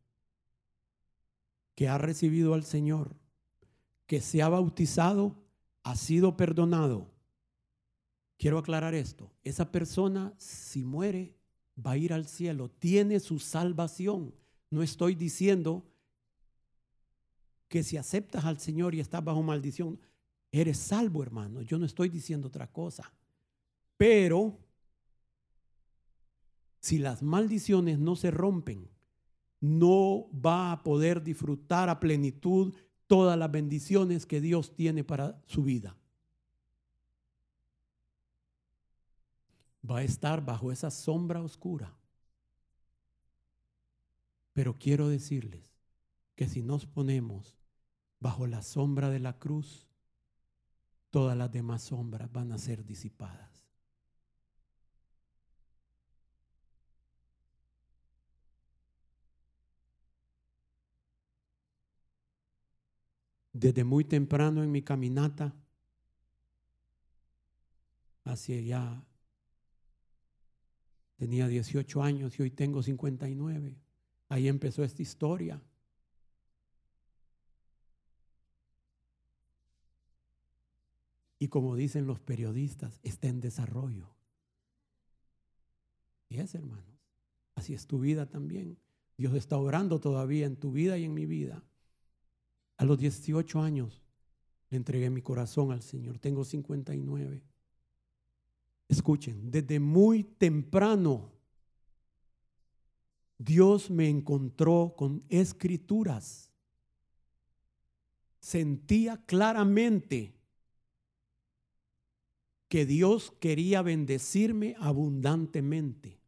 que ha recibido al Señor, que se ha bautizado, ha sido perdonado. Quiero aclarar esto. Esa persona, si muere, va a ir al cielo, tiene su salvación. No estoy diciendo que si aceptas al Señor y estás bajo maldición, eres salvo, hermano. Yo no estoy diciendo otra cosa. Pero si las maldiciones no se rompen, no va a poder disfrutar a plenitud todas las bendiciones que Dios tiene para su vida. Va a estar bajo esa sombra oscura. Pero quiero decirles que si nos ponemos bajo la sombra de la cruz, todas las demás sombras van a ser disipadas. Desde muy temprano en mi caminata hacia ya tenía 18 años y hoy tengo 59. Ahí empezó esta historia. Y como dicen los periodistas, está en desarrollo. Y es, hermanos. Así es tu vida también. Dios está obrando todavía en tu vida y en mi vida. A los 18 años le entregué mi corazón al Señor. Tengo 59. Escuchen, desde muy temprano Dios me encontró con escrituras. Sentía claramente que Dios quería bendecirme abundantemente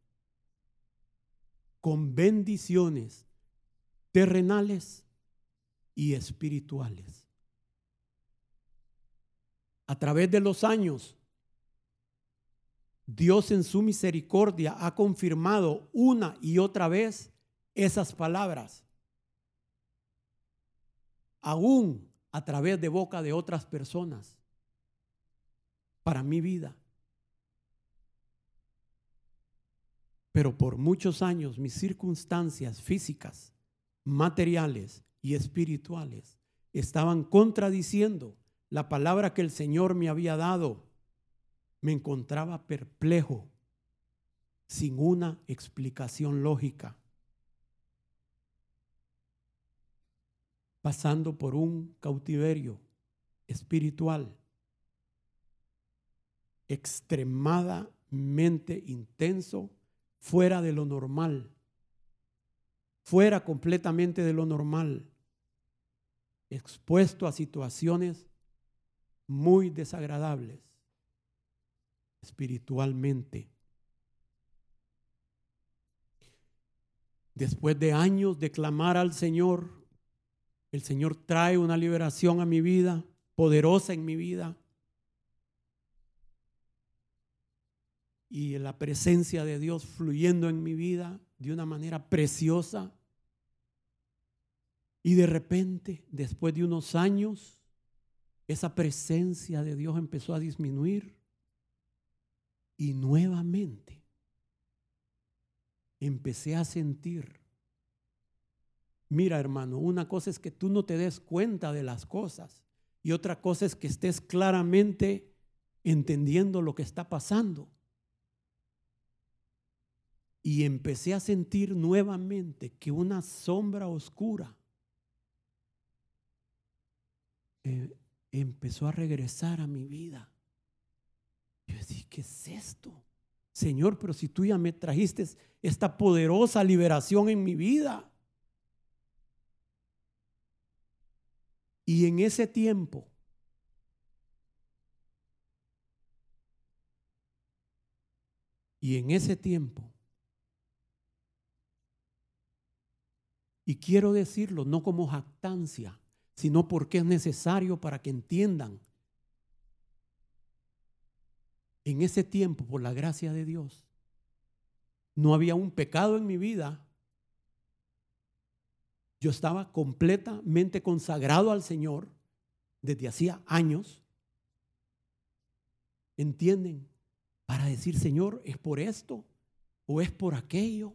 con bendiciones terrenales y espirituales. A través de los años, Dios en su misericordia ha confirmado una y otra vez esas palabras, aún a través de boca de otras personas, para mi vida. Pero por muchos años mis circunstancias físicas, materiales espirituales. Estaban contradiciendo la palabra que el Señor me había dado. Me encontraba perplejo, sin una explicación lógica, pasando por un cautiverio espiritual extremadamente intenso, fuera de lo normal, fuera completamente de lo normal expuesto a situaciones muy desagradables espiritualmente. Después de años de clamar al Señor, el Señor trae una liberación a mi vida, poderosa en mi vida. Y la presencia de Dios fluyendo en mi vida de una manera preciosa. Y de repente, después de unos años, esa presencia de Dios empezó a disminuir. Y nuevamente empecé a sentir, mira hermano, una cosa es que tú no te des cuenta de las cosas y otra cosa es que estés claramente entendiendo lo que está pasando. Y empecé a sentir nuevamente que una sombra oscura Eh, empezó a regresar a mi vida. Yo decía, ¿qué es esto? Señor, pero si tú ya me trajiste esta poderosa liberación en mi vida. Y en ese tiempo, y en ese tiempo, y quiero decirlo no como jactancia, sino porque es necesario para que entiendan. En ese tiempo, por la gracia de Dios, no había un pecado en mi vida. Yo estaba completamente consagrado al Señor desde hacía años. ¿Entienden? Para decir, Señor, ¿es por esto o es por aquello?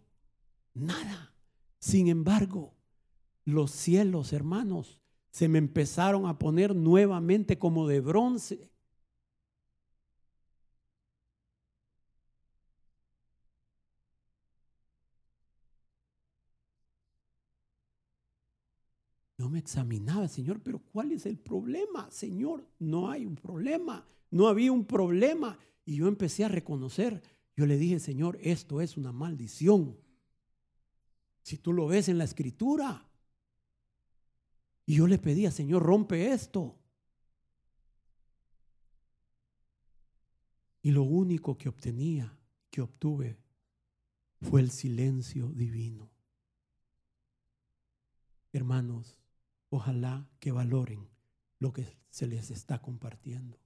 Nada. Sin embargo, los cielos, hermanos, se me empezaron a poner nuevamente como de bronce. Yo me examinaba, Señor, pero ¿cuál es el problema? Señor, no hay un problema, no había un problema. Y yo empecé a reconocer, yo le dije, Señor, esto es una maldición. Si tú lo ves en la escritura. Y yo le pedía, Señor, rompe esto. Y lo único que obtenía, que obtuve, fue el silencio divino. Hermanos, Ojalá que valoren lo que se les está compartiendo.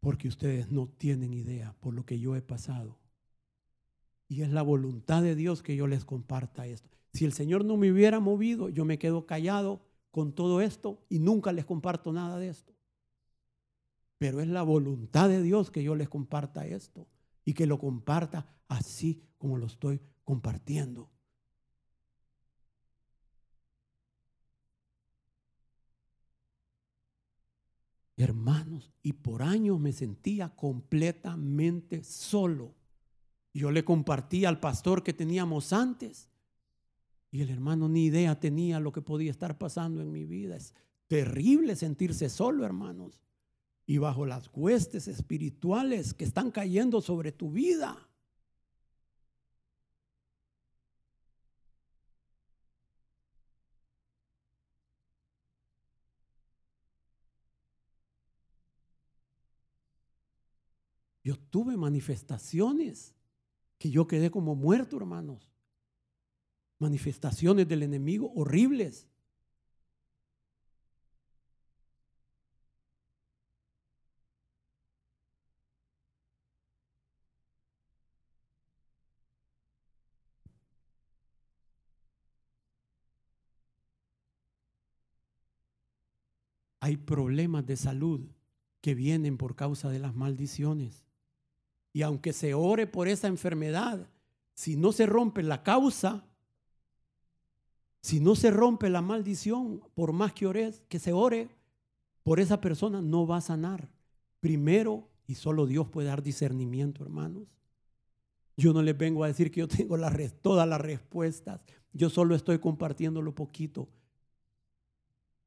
Porque ustedes no tienen idea por lo que yo he pasado. Y es la voluntad de Dios que yo les comparta esto. Si el Señor no me hubiera movido, yo me quedo callado con todo esto y nunca les comparto nada de esto. Pero es la voluntad de Dios que yo les comparta esto y que lo comparta así como lo estoy compartiendo. Hermanos, y por años me sentía completamente solo. Yo le compartí al pastor que teníamos antes y el hermano ni idea tenía lo que podía estar pasando en mi vida. Es terrible sentirse solo, hermanos. Y bajo las huestes espirituales que están cayendo sobre tu vida. Yo tuve manifestaciones que yo quedé como muerto, hermanos. Manifestaciones del enemigo horribles. Hay problemas de salud que vienen por causa de las maldiciones. Y aunque se ore por esa enfermedad, si no se rompe la causa, si no se rompe la maldición, por más que ores, que se ore por esa persona, no va a sanar. Primero, y solo Dios puede dar discernimiento, hermanos. Yo no les vengo a decir que yo tengo todas las respuestas. Yo solo estoy compartiendo lo poquito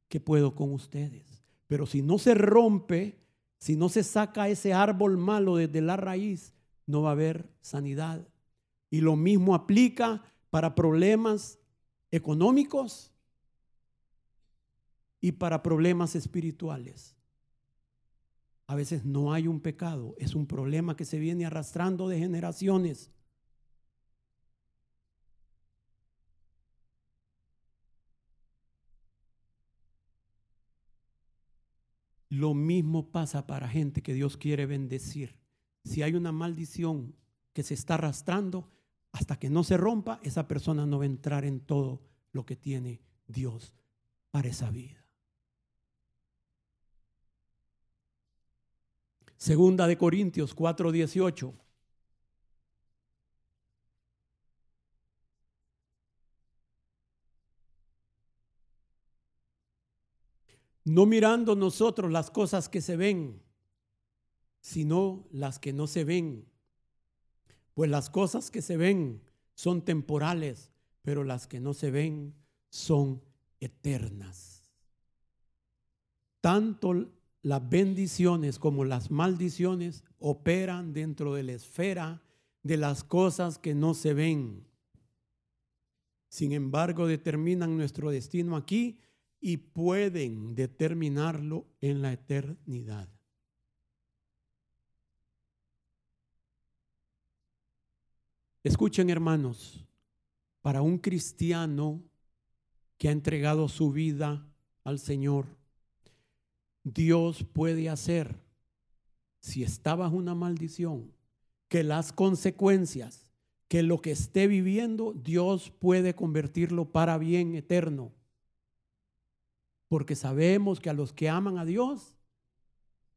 que puedo con ustedes. Pero si no se rompe si no se saca ese árbol malo desde la raíz, no va a haber sanidad. Y lo mismo aplica para problemas económicos y para problemas espirituales. A veces no hay un pecado, es un problema que se viene arrastrando de generaciones. Lo mismo pasa para gente que Dios quiere bendecir. Si hay una maldición que se está arrastrando, hasta que no se rompa, esa persona no va a entrar en todo lo que tiene Dios para esa vida. Segunda de Corintios 4:18. No mirando nosotros las cosas que se ven, sino las que no se ven. Pues las cosas que se ven son temporales, pero las que no se ven son eternas. Tanto las bendiciones como las maldiciones operan dentro de la esfera de las cosas que no se ven. Sin embargo, determinan nuestro destino aquí y pueden determinarlo en la eternidad. Escuchen hermanos, para un cristiano que ha entregado su vida al Señor, Dios puede hacer, si está bajo una maldición, que las consecuencias, que lo que esté viviendo, Dios puede convertirlo para bien eterno porque sabemos que a los que aman a Dios,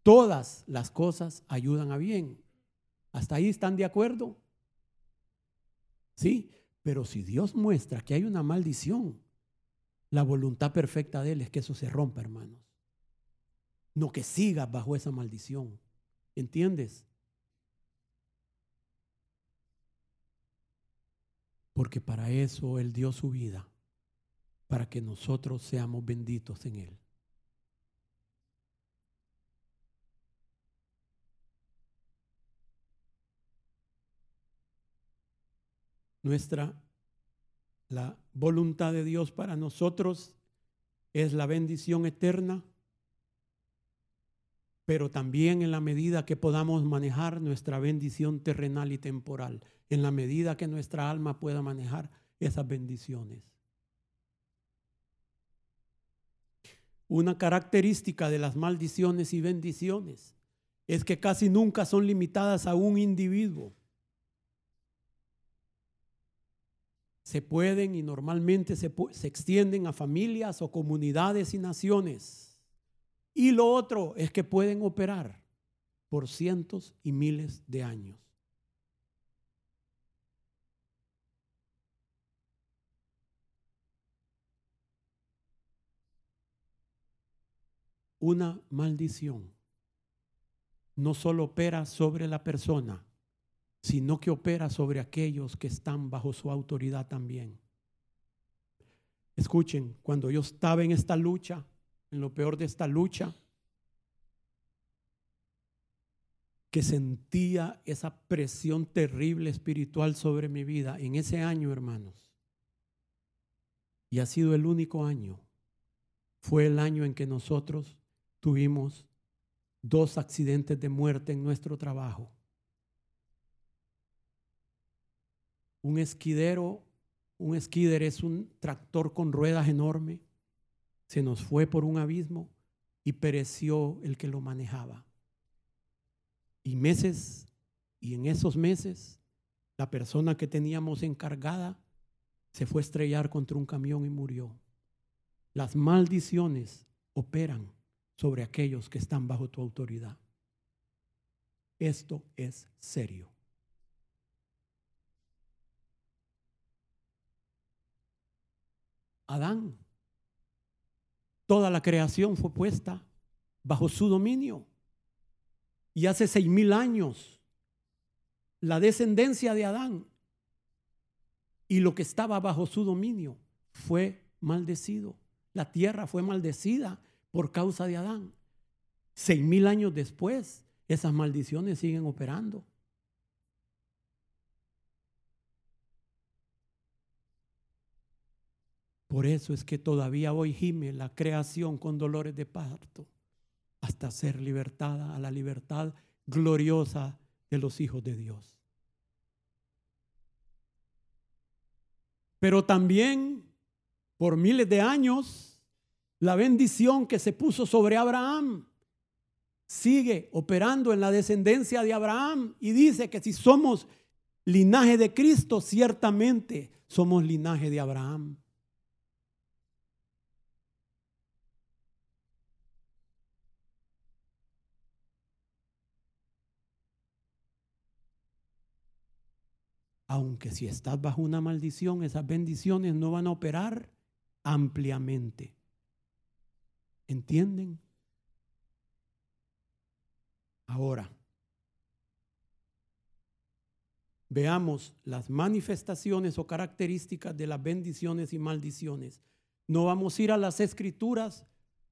todas las cosas ayudan a bien. ¿Hasta ahí están de acuerdo? Sí, pero si Dios muestra que hay una maldición, la voluntad perfecta de Él es que eso se rompa, hermanos. No que sigas bajo esa maldición. ¿Entiendes? Porque para eso Él dio su vida, para que nosotros seamos benditos en Él. Nuestra, la voluntad de Dios para nosotros es la bendición eterna, pero también en la medida que podamos manejar nuestra bendición terrenal y temporal, en la medida que nuestra alma pueda manejar esas bendiciones. Una característica de las maldiciones y bendiciones es que casi nunca son limitadas a un individuo. se pueden y normalmente se, se, extienden a familias o comunidades y naciones. Y lo otro es que pueden operar por cientos y miles de años. Una maldición no solo opera sobre la persona, sino que opera sobre aquellos que están bajo su autoridad también. Escuchen, cuando yo estaba en esta lucha, en lo peor de esta lucha, que sentía esa presión terrible espiritual sobre mi vida en ese año, hermanos. Y ha sido el único año. Fue el año en que nosotros tuvimos dos accidentes de muerte en nuestro trabajo. Un esquidero, un esquider es un tractor con ruedas enorme. Se nos fue por un abismo y pereció el que lo manejaba. Y meses, y en esos meses, la persona que teníamos encargada se fue a estrellar contra un camión y murió. Las maldiciones operan sobre aquellos que están bajo tu autoridad. Esto es serio. Adán. Toda la creación fue puesta bajo su dominio. Y hace seis mil años, la descendencia de Adán y lo que estaba bajo su dominio fue maldecido. La tierra fue maldecida por causa de Adán. Seis mil años después, esas maldiciones siguen operando. Por eso es que todavía hoy gime la creación con dolores de parto hasta ser libertada a la libertad gloriosa de los hijos de Dios. Pero también por miles de años la bendición que se puso sobre Abraham sigue operando en la descendencia de Abraham y dice que si somos linaje de Cristo, ciertamente somos linaje de Abraham. Aunque si estás bajo una maldición, esas bendiciones no van a operar ampliamente. ¿Entienden? Ahora, veamos las manifestaciones o características de las bendiciones y maldiciones. No vamos a ir a las escrituras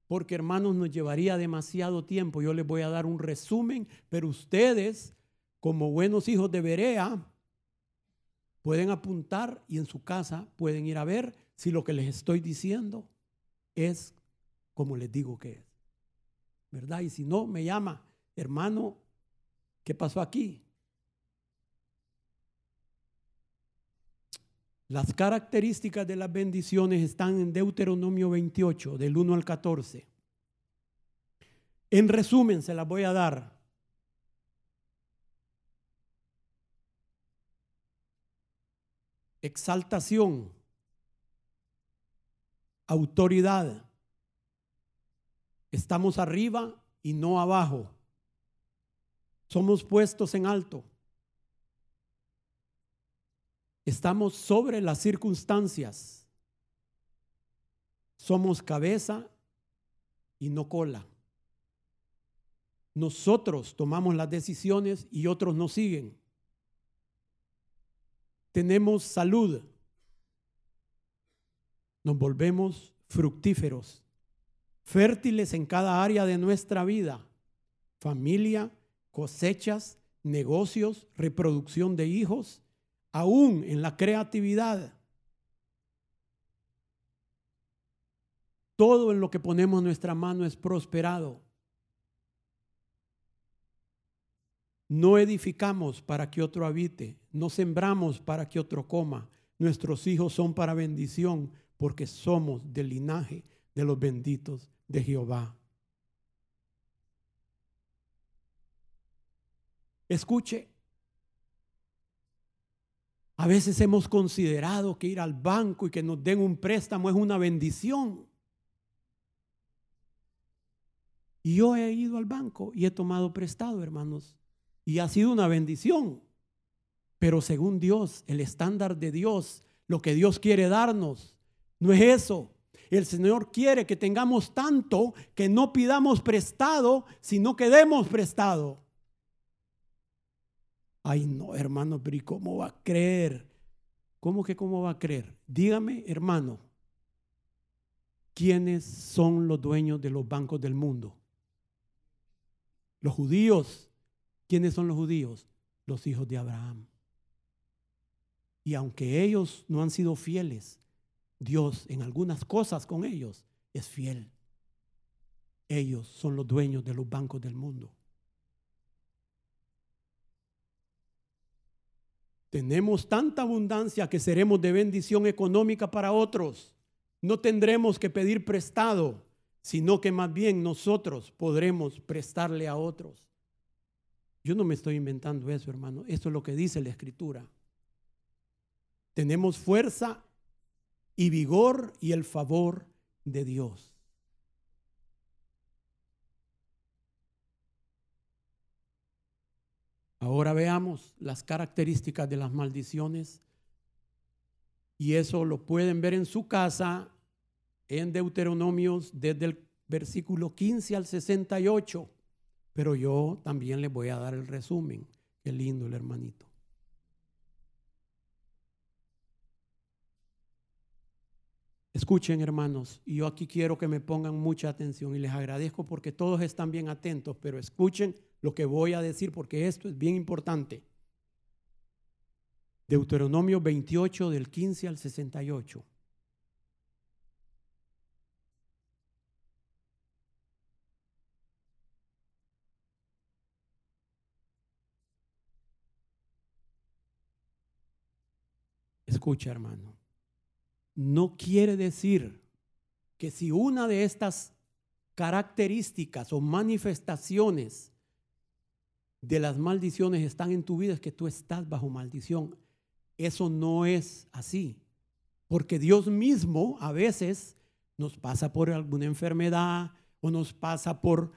porque hermanos nos llevaría demasiado tiempo. Yo les voy a dar un resumen, pero ustedes, como buenos hijos de Berea, Pueden apuntar y en su casa pueden ir a ver si lo que les estoy diciendo es como les digo que es. ¿Verdad? Y si no, me llama, hermano, ¿qué pasó aquí? Las características de las bendiciones están en Deuteronomio 28, del 1 al 14. En resumen, se las voy a dar. exaltación, autoridad. Estamos arriba y no abajo. Somos puestos en alto. Estamos sobre las circunstancias. Somos cabeza y no cola. Nosotros tomamos las decisiones y otros nos siguen. Tenemos salud. Nos volvemos fructíferos, fértiles en cada área de nuestra vida. Familia, cosechas, negocios, reproducción de hijos, aún en la creatividad. Todo en lo que ponemos nuestra mano es prosperado. No edificamos para que otro habite, no sembramos para que otro coma. Nuestros hijos son para bendición porque somos del linaje de los benditos de Jehová. Escuche, a veces hemos considerado que ir al banco y que nos den un préstamo es una bendición. Y yo he ido al banco y he tomado prestado, hermanos, y ha sido una bendición. Pero según Dios, el estándar de Dios, lo que Dios quiere darnos, no es eso. El Señor quiere que tengamos tanto que no pidamos prestado, sino que demos prestado. Ay, no, hermano, pero ¿y cómo va a creer? ¿Cómo que cómo va a creer? Dígame, hermano, ¿quiénes son los dueños de los bancos del mundo? Los judíos. ¿Quiénes son los judíos? Los hijos de Abraham. Y aunque ellos no han sido fieles, Dios en algunas cosas con ellos es fiel. Ellos son los dueños de los bancos del mundo. Tenemos tanta abundancia que seremos de bendición económica para otros. No tendremos que pedir prestado, sino que más bien nosotros podremos prestarle a otros. Yo no me estoy inventando eso, hermano. Esto es lo que dice la Escritura. Tenemos fuerza y vigor y el favor de Dios. Ahora veamos las características de las maldiciones. Y eso lo pueden ver en su casa en Deuteronomios desde el versículo 15 al 68. Pero yo también les voy a dar el resumen. Qué lindo el hermanito. Escuchen, hermanos, y yo aquí quiero que me pongan mucha atención y les agradezco porque todos están bien atentos, pero escuchen lo que voy a decir porque esto es bien importante. Deuteronomio 28 del 15 al 68. Escucha, hermano no quiere decir que si una de estas características o manifestaciones de las maldiciones están en tu vida es que tú estás bajo maldición. Eso no es así. Porque Dios mismo a veces nos pasa por alguna enfermedad o nos pasa por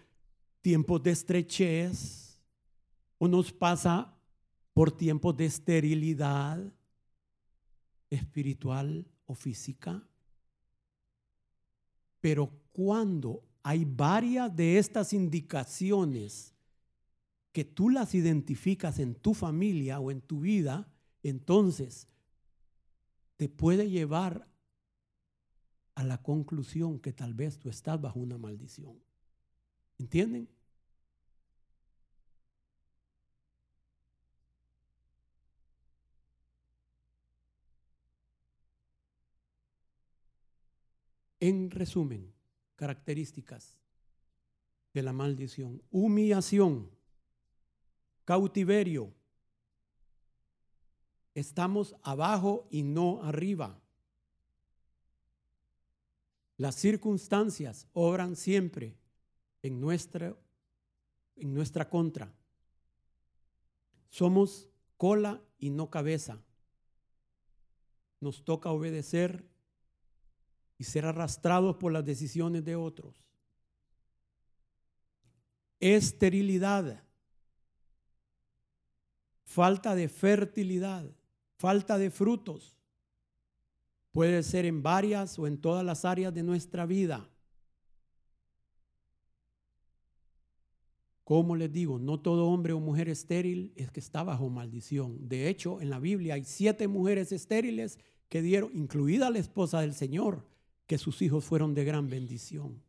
tiempos de estrechez o nos pasa por tiempos de esterilidad espiritual física. Pero cuando hay varias de estas indicaciones que tú las identificas en tu familia o en tu vida, entonces te puede llevar a la conclusión que tal vez tú estás bajo una maldición. ¿Entienden? En resumen, características de la maldición. Humillación, cautiverio. Estamos abajo y no arriba. Las circunstancias obran siempre en nuestra, en nuestra contra. Somos cola y no cabeza. Nos toca obedecer y ser arrastrados por las decisiones de otros. Esterilidad, falta de fertilidad, falta de frutos. Puede ser en varias o en todas las áreas de nuestra vida. Como les digo, no todo hombre o mujer estéril es que está bajo maldición. De hecho, en la Biblia hay siete mujeres estériles que dieron, incluida la esposa del Señor, que sus hijos fueron de gran bendición.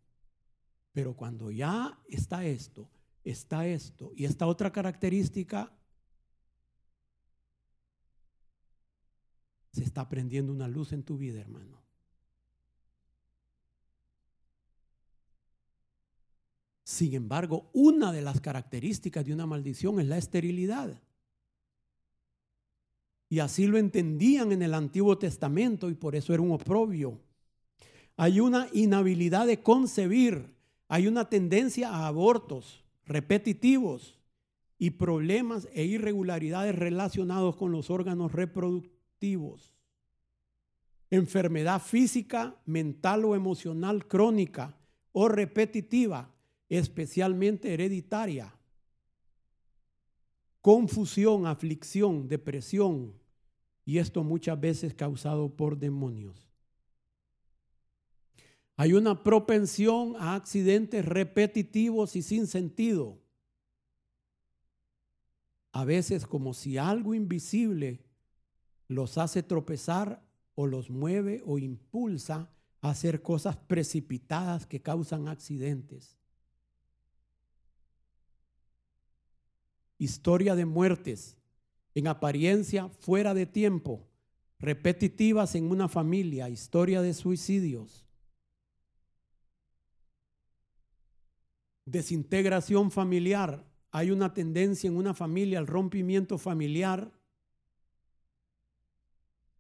Pero cuando ya está esto, está esto y esta otra característica, se está prendiendo una luz en tu vida, hermano. Sin embargo, una de las características de una maldición es la esterilidad. Y así lo entendían en el Antiguo Testamento y por eso era un oprobio. Hay una inhabilidad de concebir, hay una tendencia a abortos repetitivos y problemas e irregularidades relacionados con los órganos reproductivos. Enfermedad física, mental o emocional crónica o repetitiva especialmente hereditaria, confusión, aflicción, depresión, y esto muchas veces causado por demonios. Hay una propensión a accidentes repetitivos y sin sentido. A veces como si algo invisible los hace tropezar o los mueve o impulsa a hacer cosas precipitadas que causan accidentes. historia de muertes, en apariencia fuera de tiempo, repetitivas en una familia, historia de suicidios, desintegración familiar. Hay una tendencia en una familia al rompimiento familiar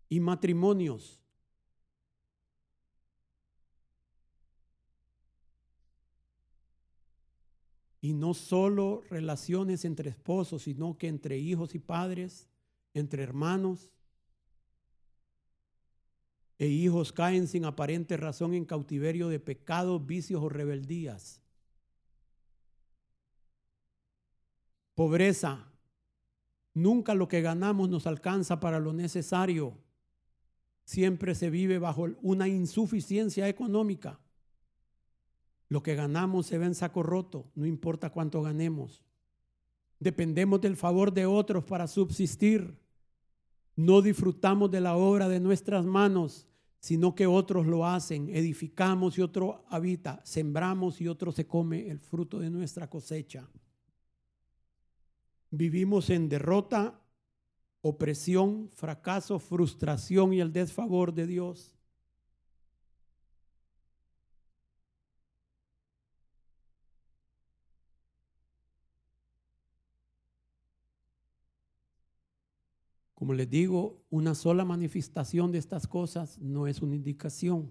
y matrimonios Y no solo relaciones entre esposos, sino que entre hijos y padres, entre hermanos. E hijos caen sin aparente razón en cautiverio de pecados, vicios o rebeldías. Pobreza. Nunca lo que ganamos nos alcanza para lo necesario. Siempre se vive bajo una insuficiencia económica. Lo que ganamos se ve en saco roto, no importa cuánto ganemos. Dependemos del favor de otros para subsistir. No disfrutamos de la obra de nuestras manos, sino que otros lo hacen. Edificamos y otro habita. Sembramos y otro se come el fruto de nuestra cosecha. Vivimos en derrota, opresión, fracaso, frustración y el desfavor de Dios. Como les digo, una sola manifestación de estas cosas no es una indicación.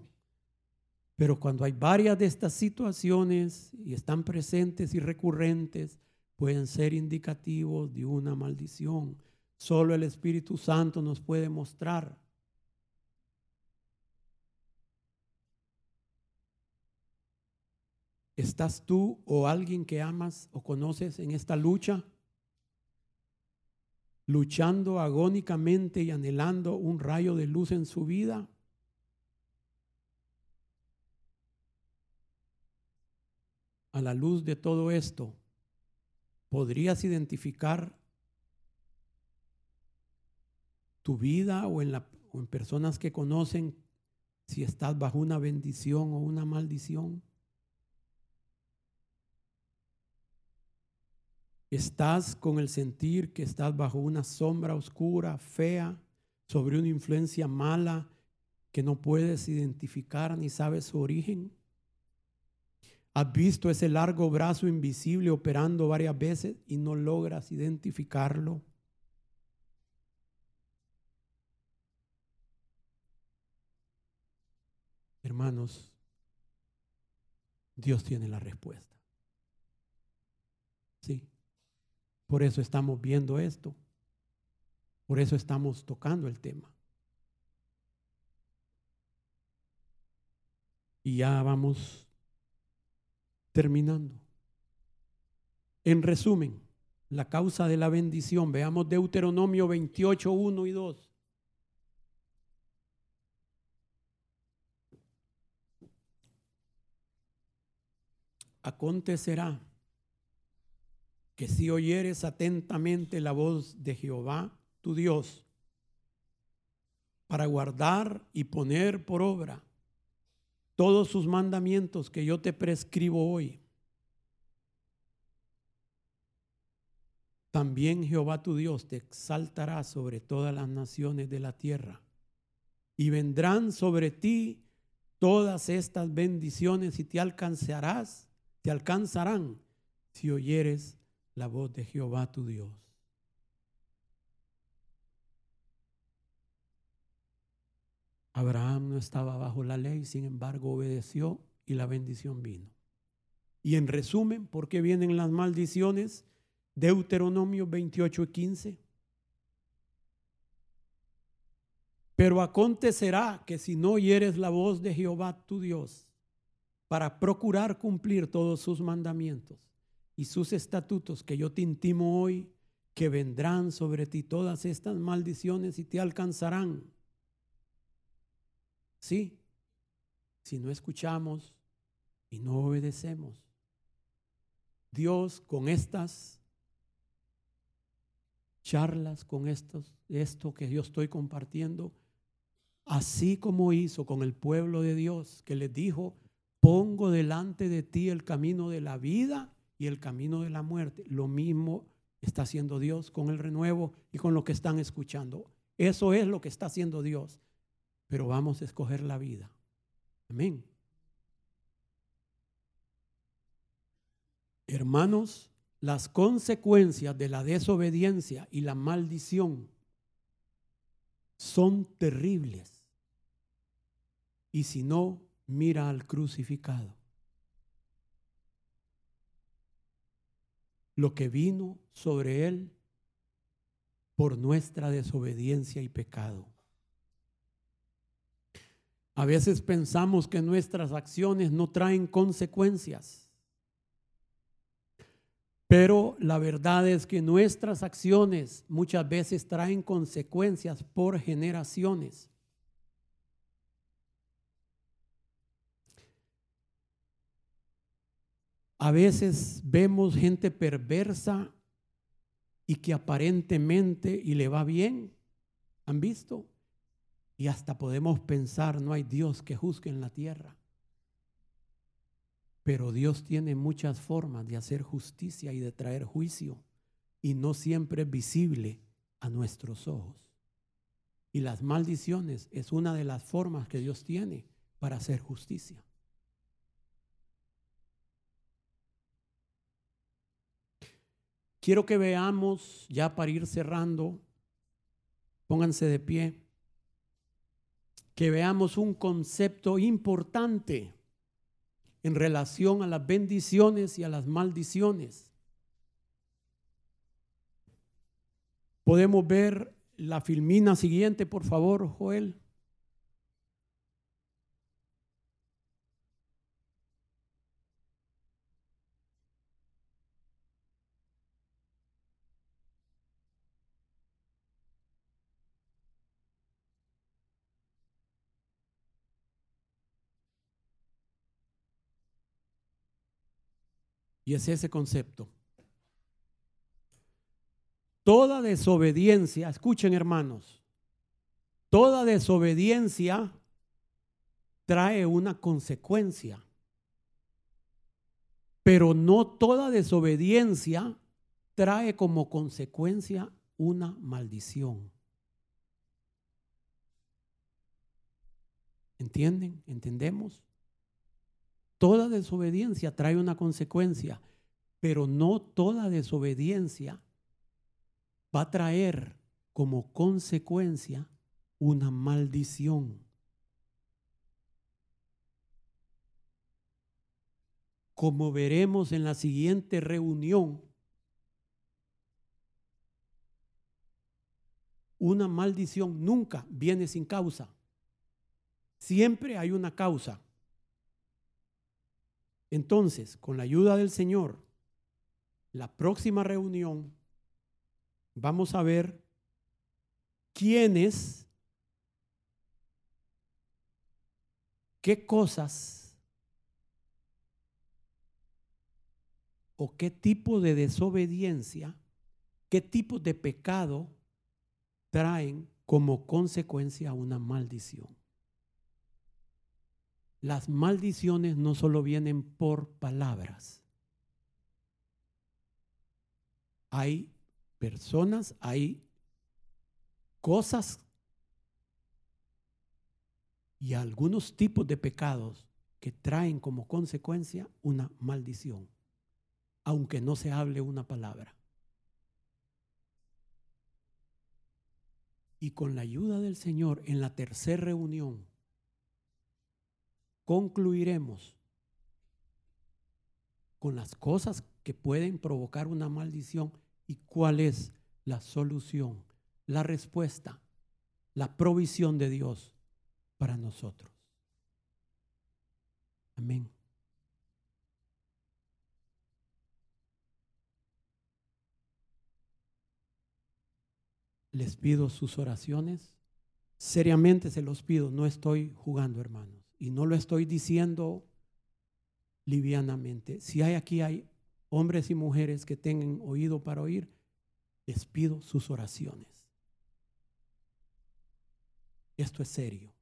Pero cuando hay varias de estas situaciones y están presentes y recurrentes, pueden ser indicativos de una maldición. Solo el Espíritu Santo nos puede mostrar. ¿Estás tú o alguien que amas o conoces en esta lucha? luchando agónicamente y anhelando un rayo de luz en su vida? A la luz de todo esto, ¿podrías identificar tu vida o en, personas que conocen si estás bajo una bendición o una maldición? Estás con el sentir que estás bajo una sombra oscura, fea, sobre una influencia mala que no puedes identificar ni sabes su origen. Has visto ese largo brazo invisible operando varias veces y no logras identificarlo. Hermanos, Dios tiene la respuesta. Sí. Por eso estamos viendo esto. Por eso estamos tocando el tema. Y ya vamos terminando. En resumen, la causa de la bendición, veamos Deuteronomio 28, 1 y 2. Acontecerá que si oyeres atentamente la voz de Jehová, tu Dios, para guardar y poner por obra todos sus mandamientos que yo te prescribo hoy, también Jehová tu Dios te exaltará sobre todas las naciones de la tierra y vendrán sobre ti todas estas bendiciones y te alcanzarás, te alcanzarán si oyeres la voz de Jehová tu Dios. Abraham no estaba bajo la ley, sin embargo obedeció y la bendición vino. Y en resumen, ¿por qué vienen las maldiciones? Deuteronomio 28 y 15. Pero acontecerá que si no oyeres la voz de Jehová tu Dios para procurar cumplir todos sus mandamientos y sus estatutos que yo te intimo hoy, que vendrán sobre ti todas estas maldiciones y te alcanzarán. Sí, si no escuchamos y no obedecemos. Dios con estas charlas, con estos, esto que yo estoy compartiendo, así como hizo con el pueblo de Dios, que les dijo, pongo delante de ti el camino de la vida y el camino de la muerte. Lo mismo está haciendo Dios con el renuevo y con lo que están escuchando. Eso es lo que está haciendo Dios. Pero vamos a escoger la vida. Amén. Hermanos, las consecuencias de la desobediencia y la maldición son terribles. Y si no, mira al crucificado. Lo que vino sobre él por nuestra desobediencia y pecado. A veces pensamos que nuestras acciones no traen consecuencias. Pero la verdad es que nuestras acciones muchas veces traen consecuencias por generaciones. A veces vemos gente perversa y que aparentemente y le va bien. ¿Han visto? Y hasta podemos pensar, no hay Dios que juzgue en la tierra. Pero Dios tiene muchas formas de hacer justicia y de traer juicio y no siempre es visible a nuestros ojos. Y las maldiciones es una de las formas que Dios tiene para hacer justicia. Quiero que veamos, ya para ir cerrando, pónganse de pie, que veamos un concepto importante en relación a las bendiciones y a las maldiciones. Podemos ver la filmina siguiente, por favor, Joel. Y es ese concepto. Toda desobediencia, escuchen hermanos, toda desobediencia trae una consecuencia. Pero no toda desobediencia trae como consecuencia una maldición. ¿Entienden? ¿Entendemos? Toda desobediencia trae una consecuencia, pero no toda desobediencia va a traer como consecuencia una maldición. Como veremos en la siguiente reunión, una maldición nunca viene sin causa. Siempre hay una causa. Entonces, con la ayuda del Señor, la próxima reunión vamos a ver quiénes, qué cosas o qué tipo de desobediencia, qué tipo de pecado traen como consecuencia una maldición. Las maldiciones no solo vienen por palabras. Hay personas, hay cosas y algunos tipos de pecados que traen como consecuencia una maldición, aunque no se hable una palabra. Y con la ayuda del Señor en la tercera reunión, concluiremos con las cosas que pueden provocar una maldición y cuál es la solución, la respuesta, la provisión de Dios para nosotros. Amén. Les pido sus oraciones. Seriamente se los pido. No estoy jugando, hermanos. Y no lo estoy diciendo livianamente. Si hay aquí hay hombres y mujeres que tengan oído para oír, les pido sus oraciones. Esto es serio.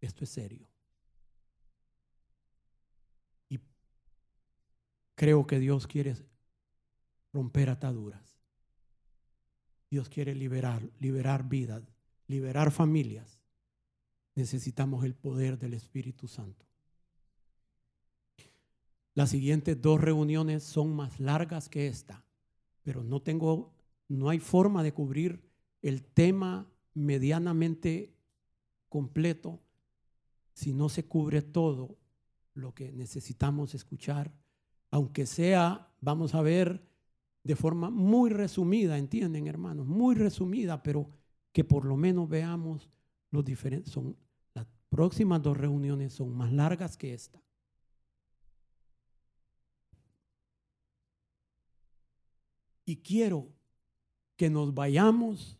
Esto es serio. Y creo que Dios quiere romper ataduras. Dios quiere liberar, liberar vidas, liberar familias. Necesitamos el poder del Espíritu Santo. Las siguientes dos reuniones son más largas que esta, pero no tengo, no hay forma de cubrir el tema medianamente completo si no se cubre todo lo que necesitamos escuchar, aunque sea, vamos a ver, de forma muy resumida, entienden hermanos, muy resumida, pero que por lo menos veamos los diferentes. Son, próximas dos reuniones son más largas que esta. Y quiero que nos vayamos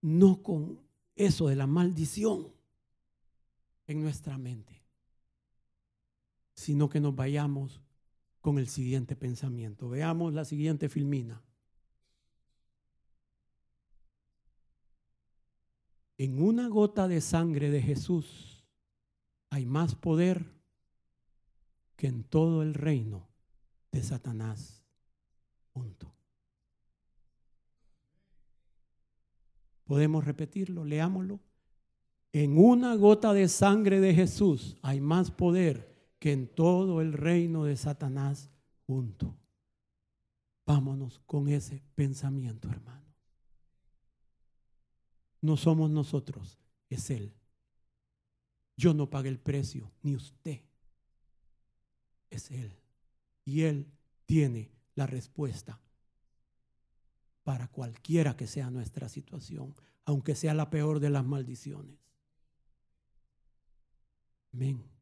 no con eso de la maldición en nuestra mente, sino que nos vayamos con el siguiente pensamiento. Veamos la siguiente filmina. En una gota de sangre de Jesús hay más poder que en todo el reino de Satanás junto. Podemos repetirlo, leámoslo. En una gota de sangre de Jesús hay más poder que en todo el reino de Satanás junto. Vámonos con ese pensamiento, hermano. No somos nosotros, es Él. Yo no pagué el precio, ni usted. Es Él. Y Él tiene la respuesta para cualquiera que sea nuestra situación, aunque sea la peor de las maldiciones. Amén.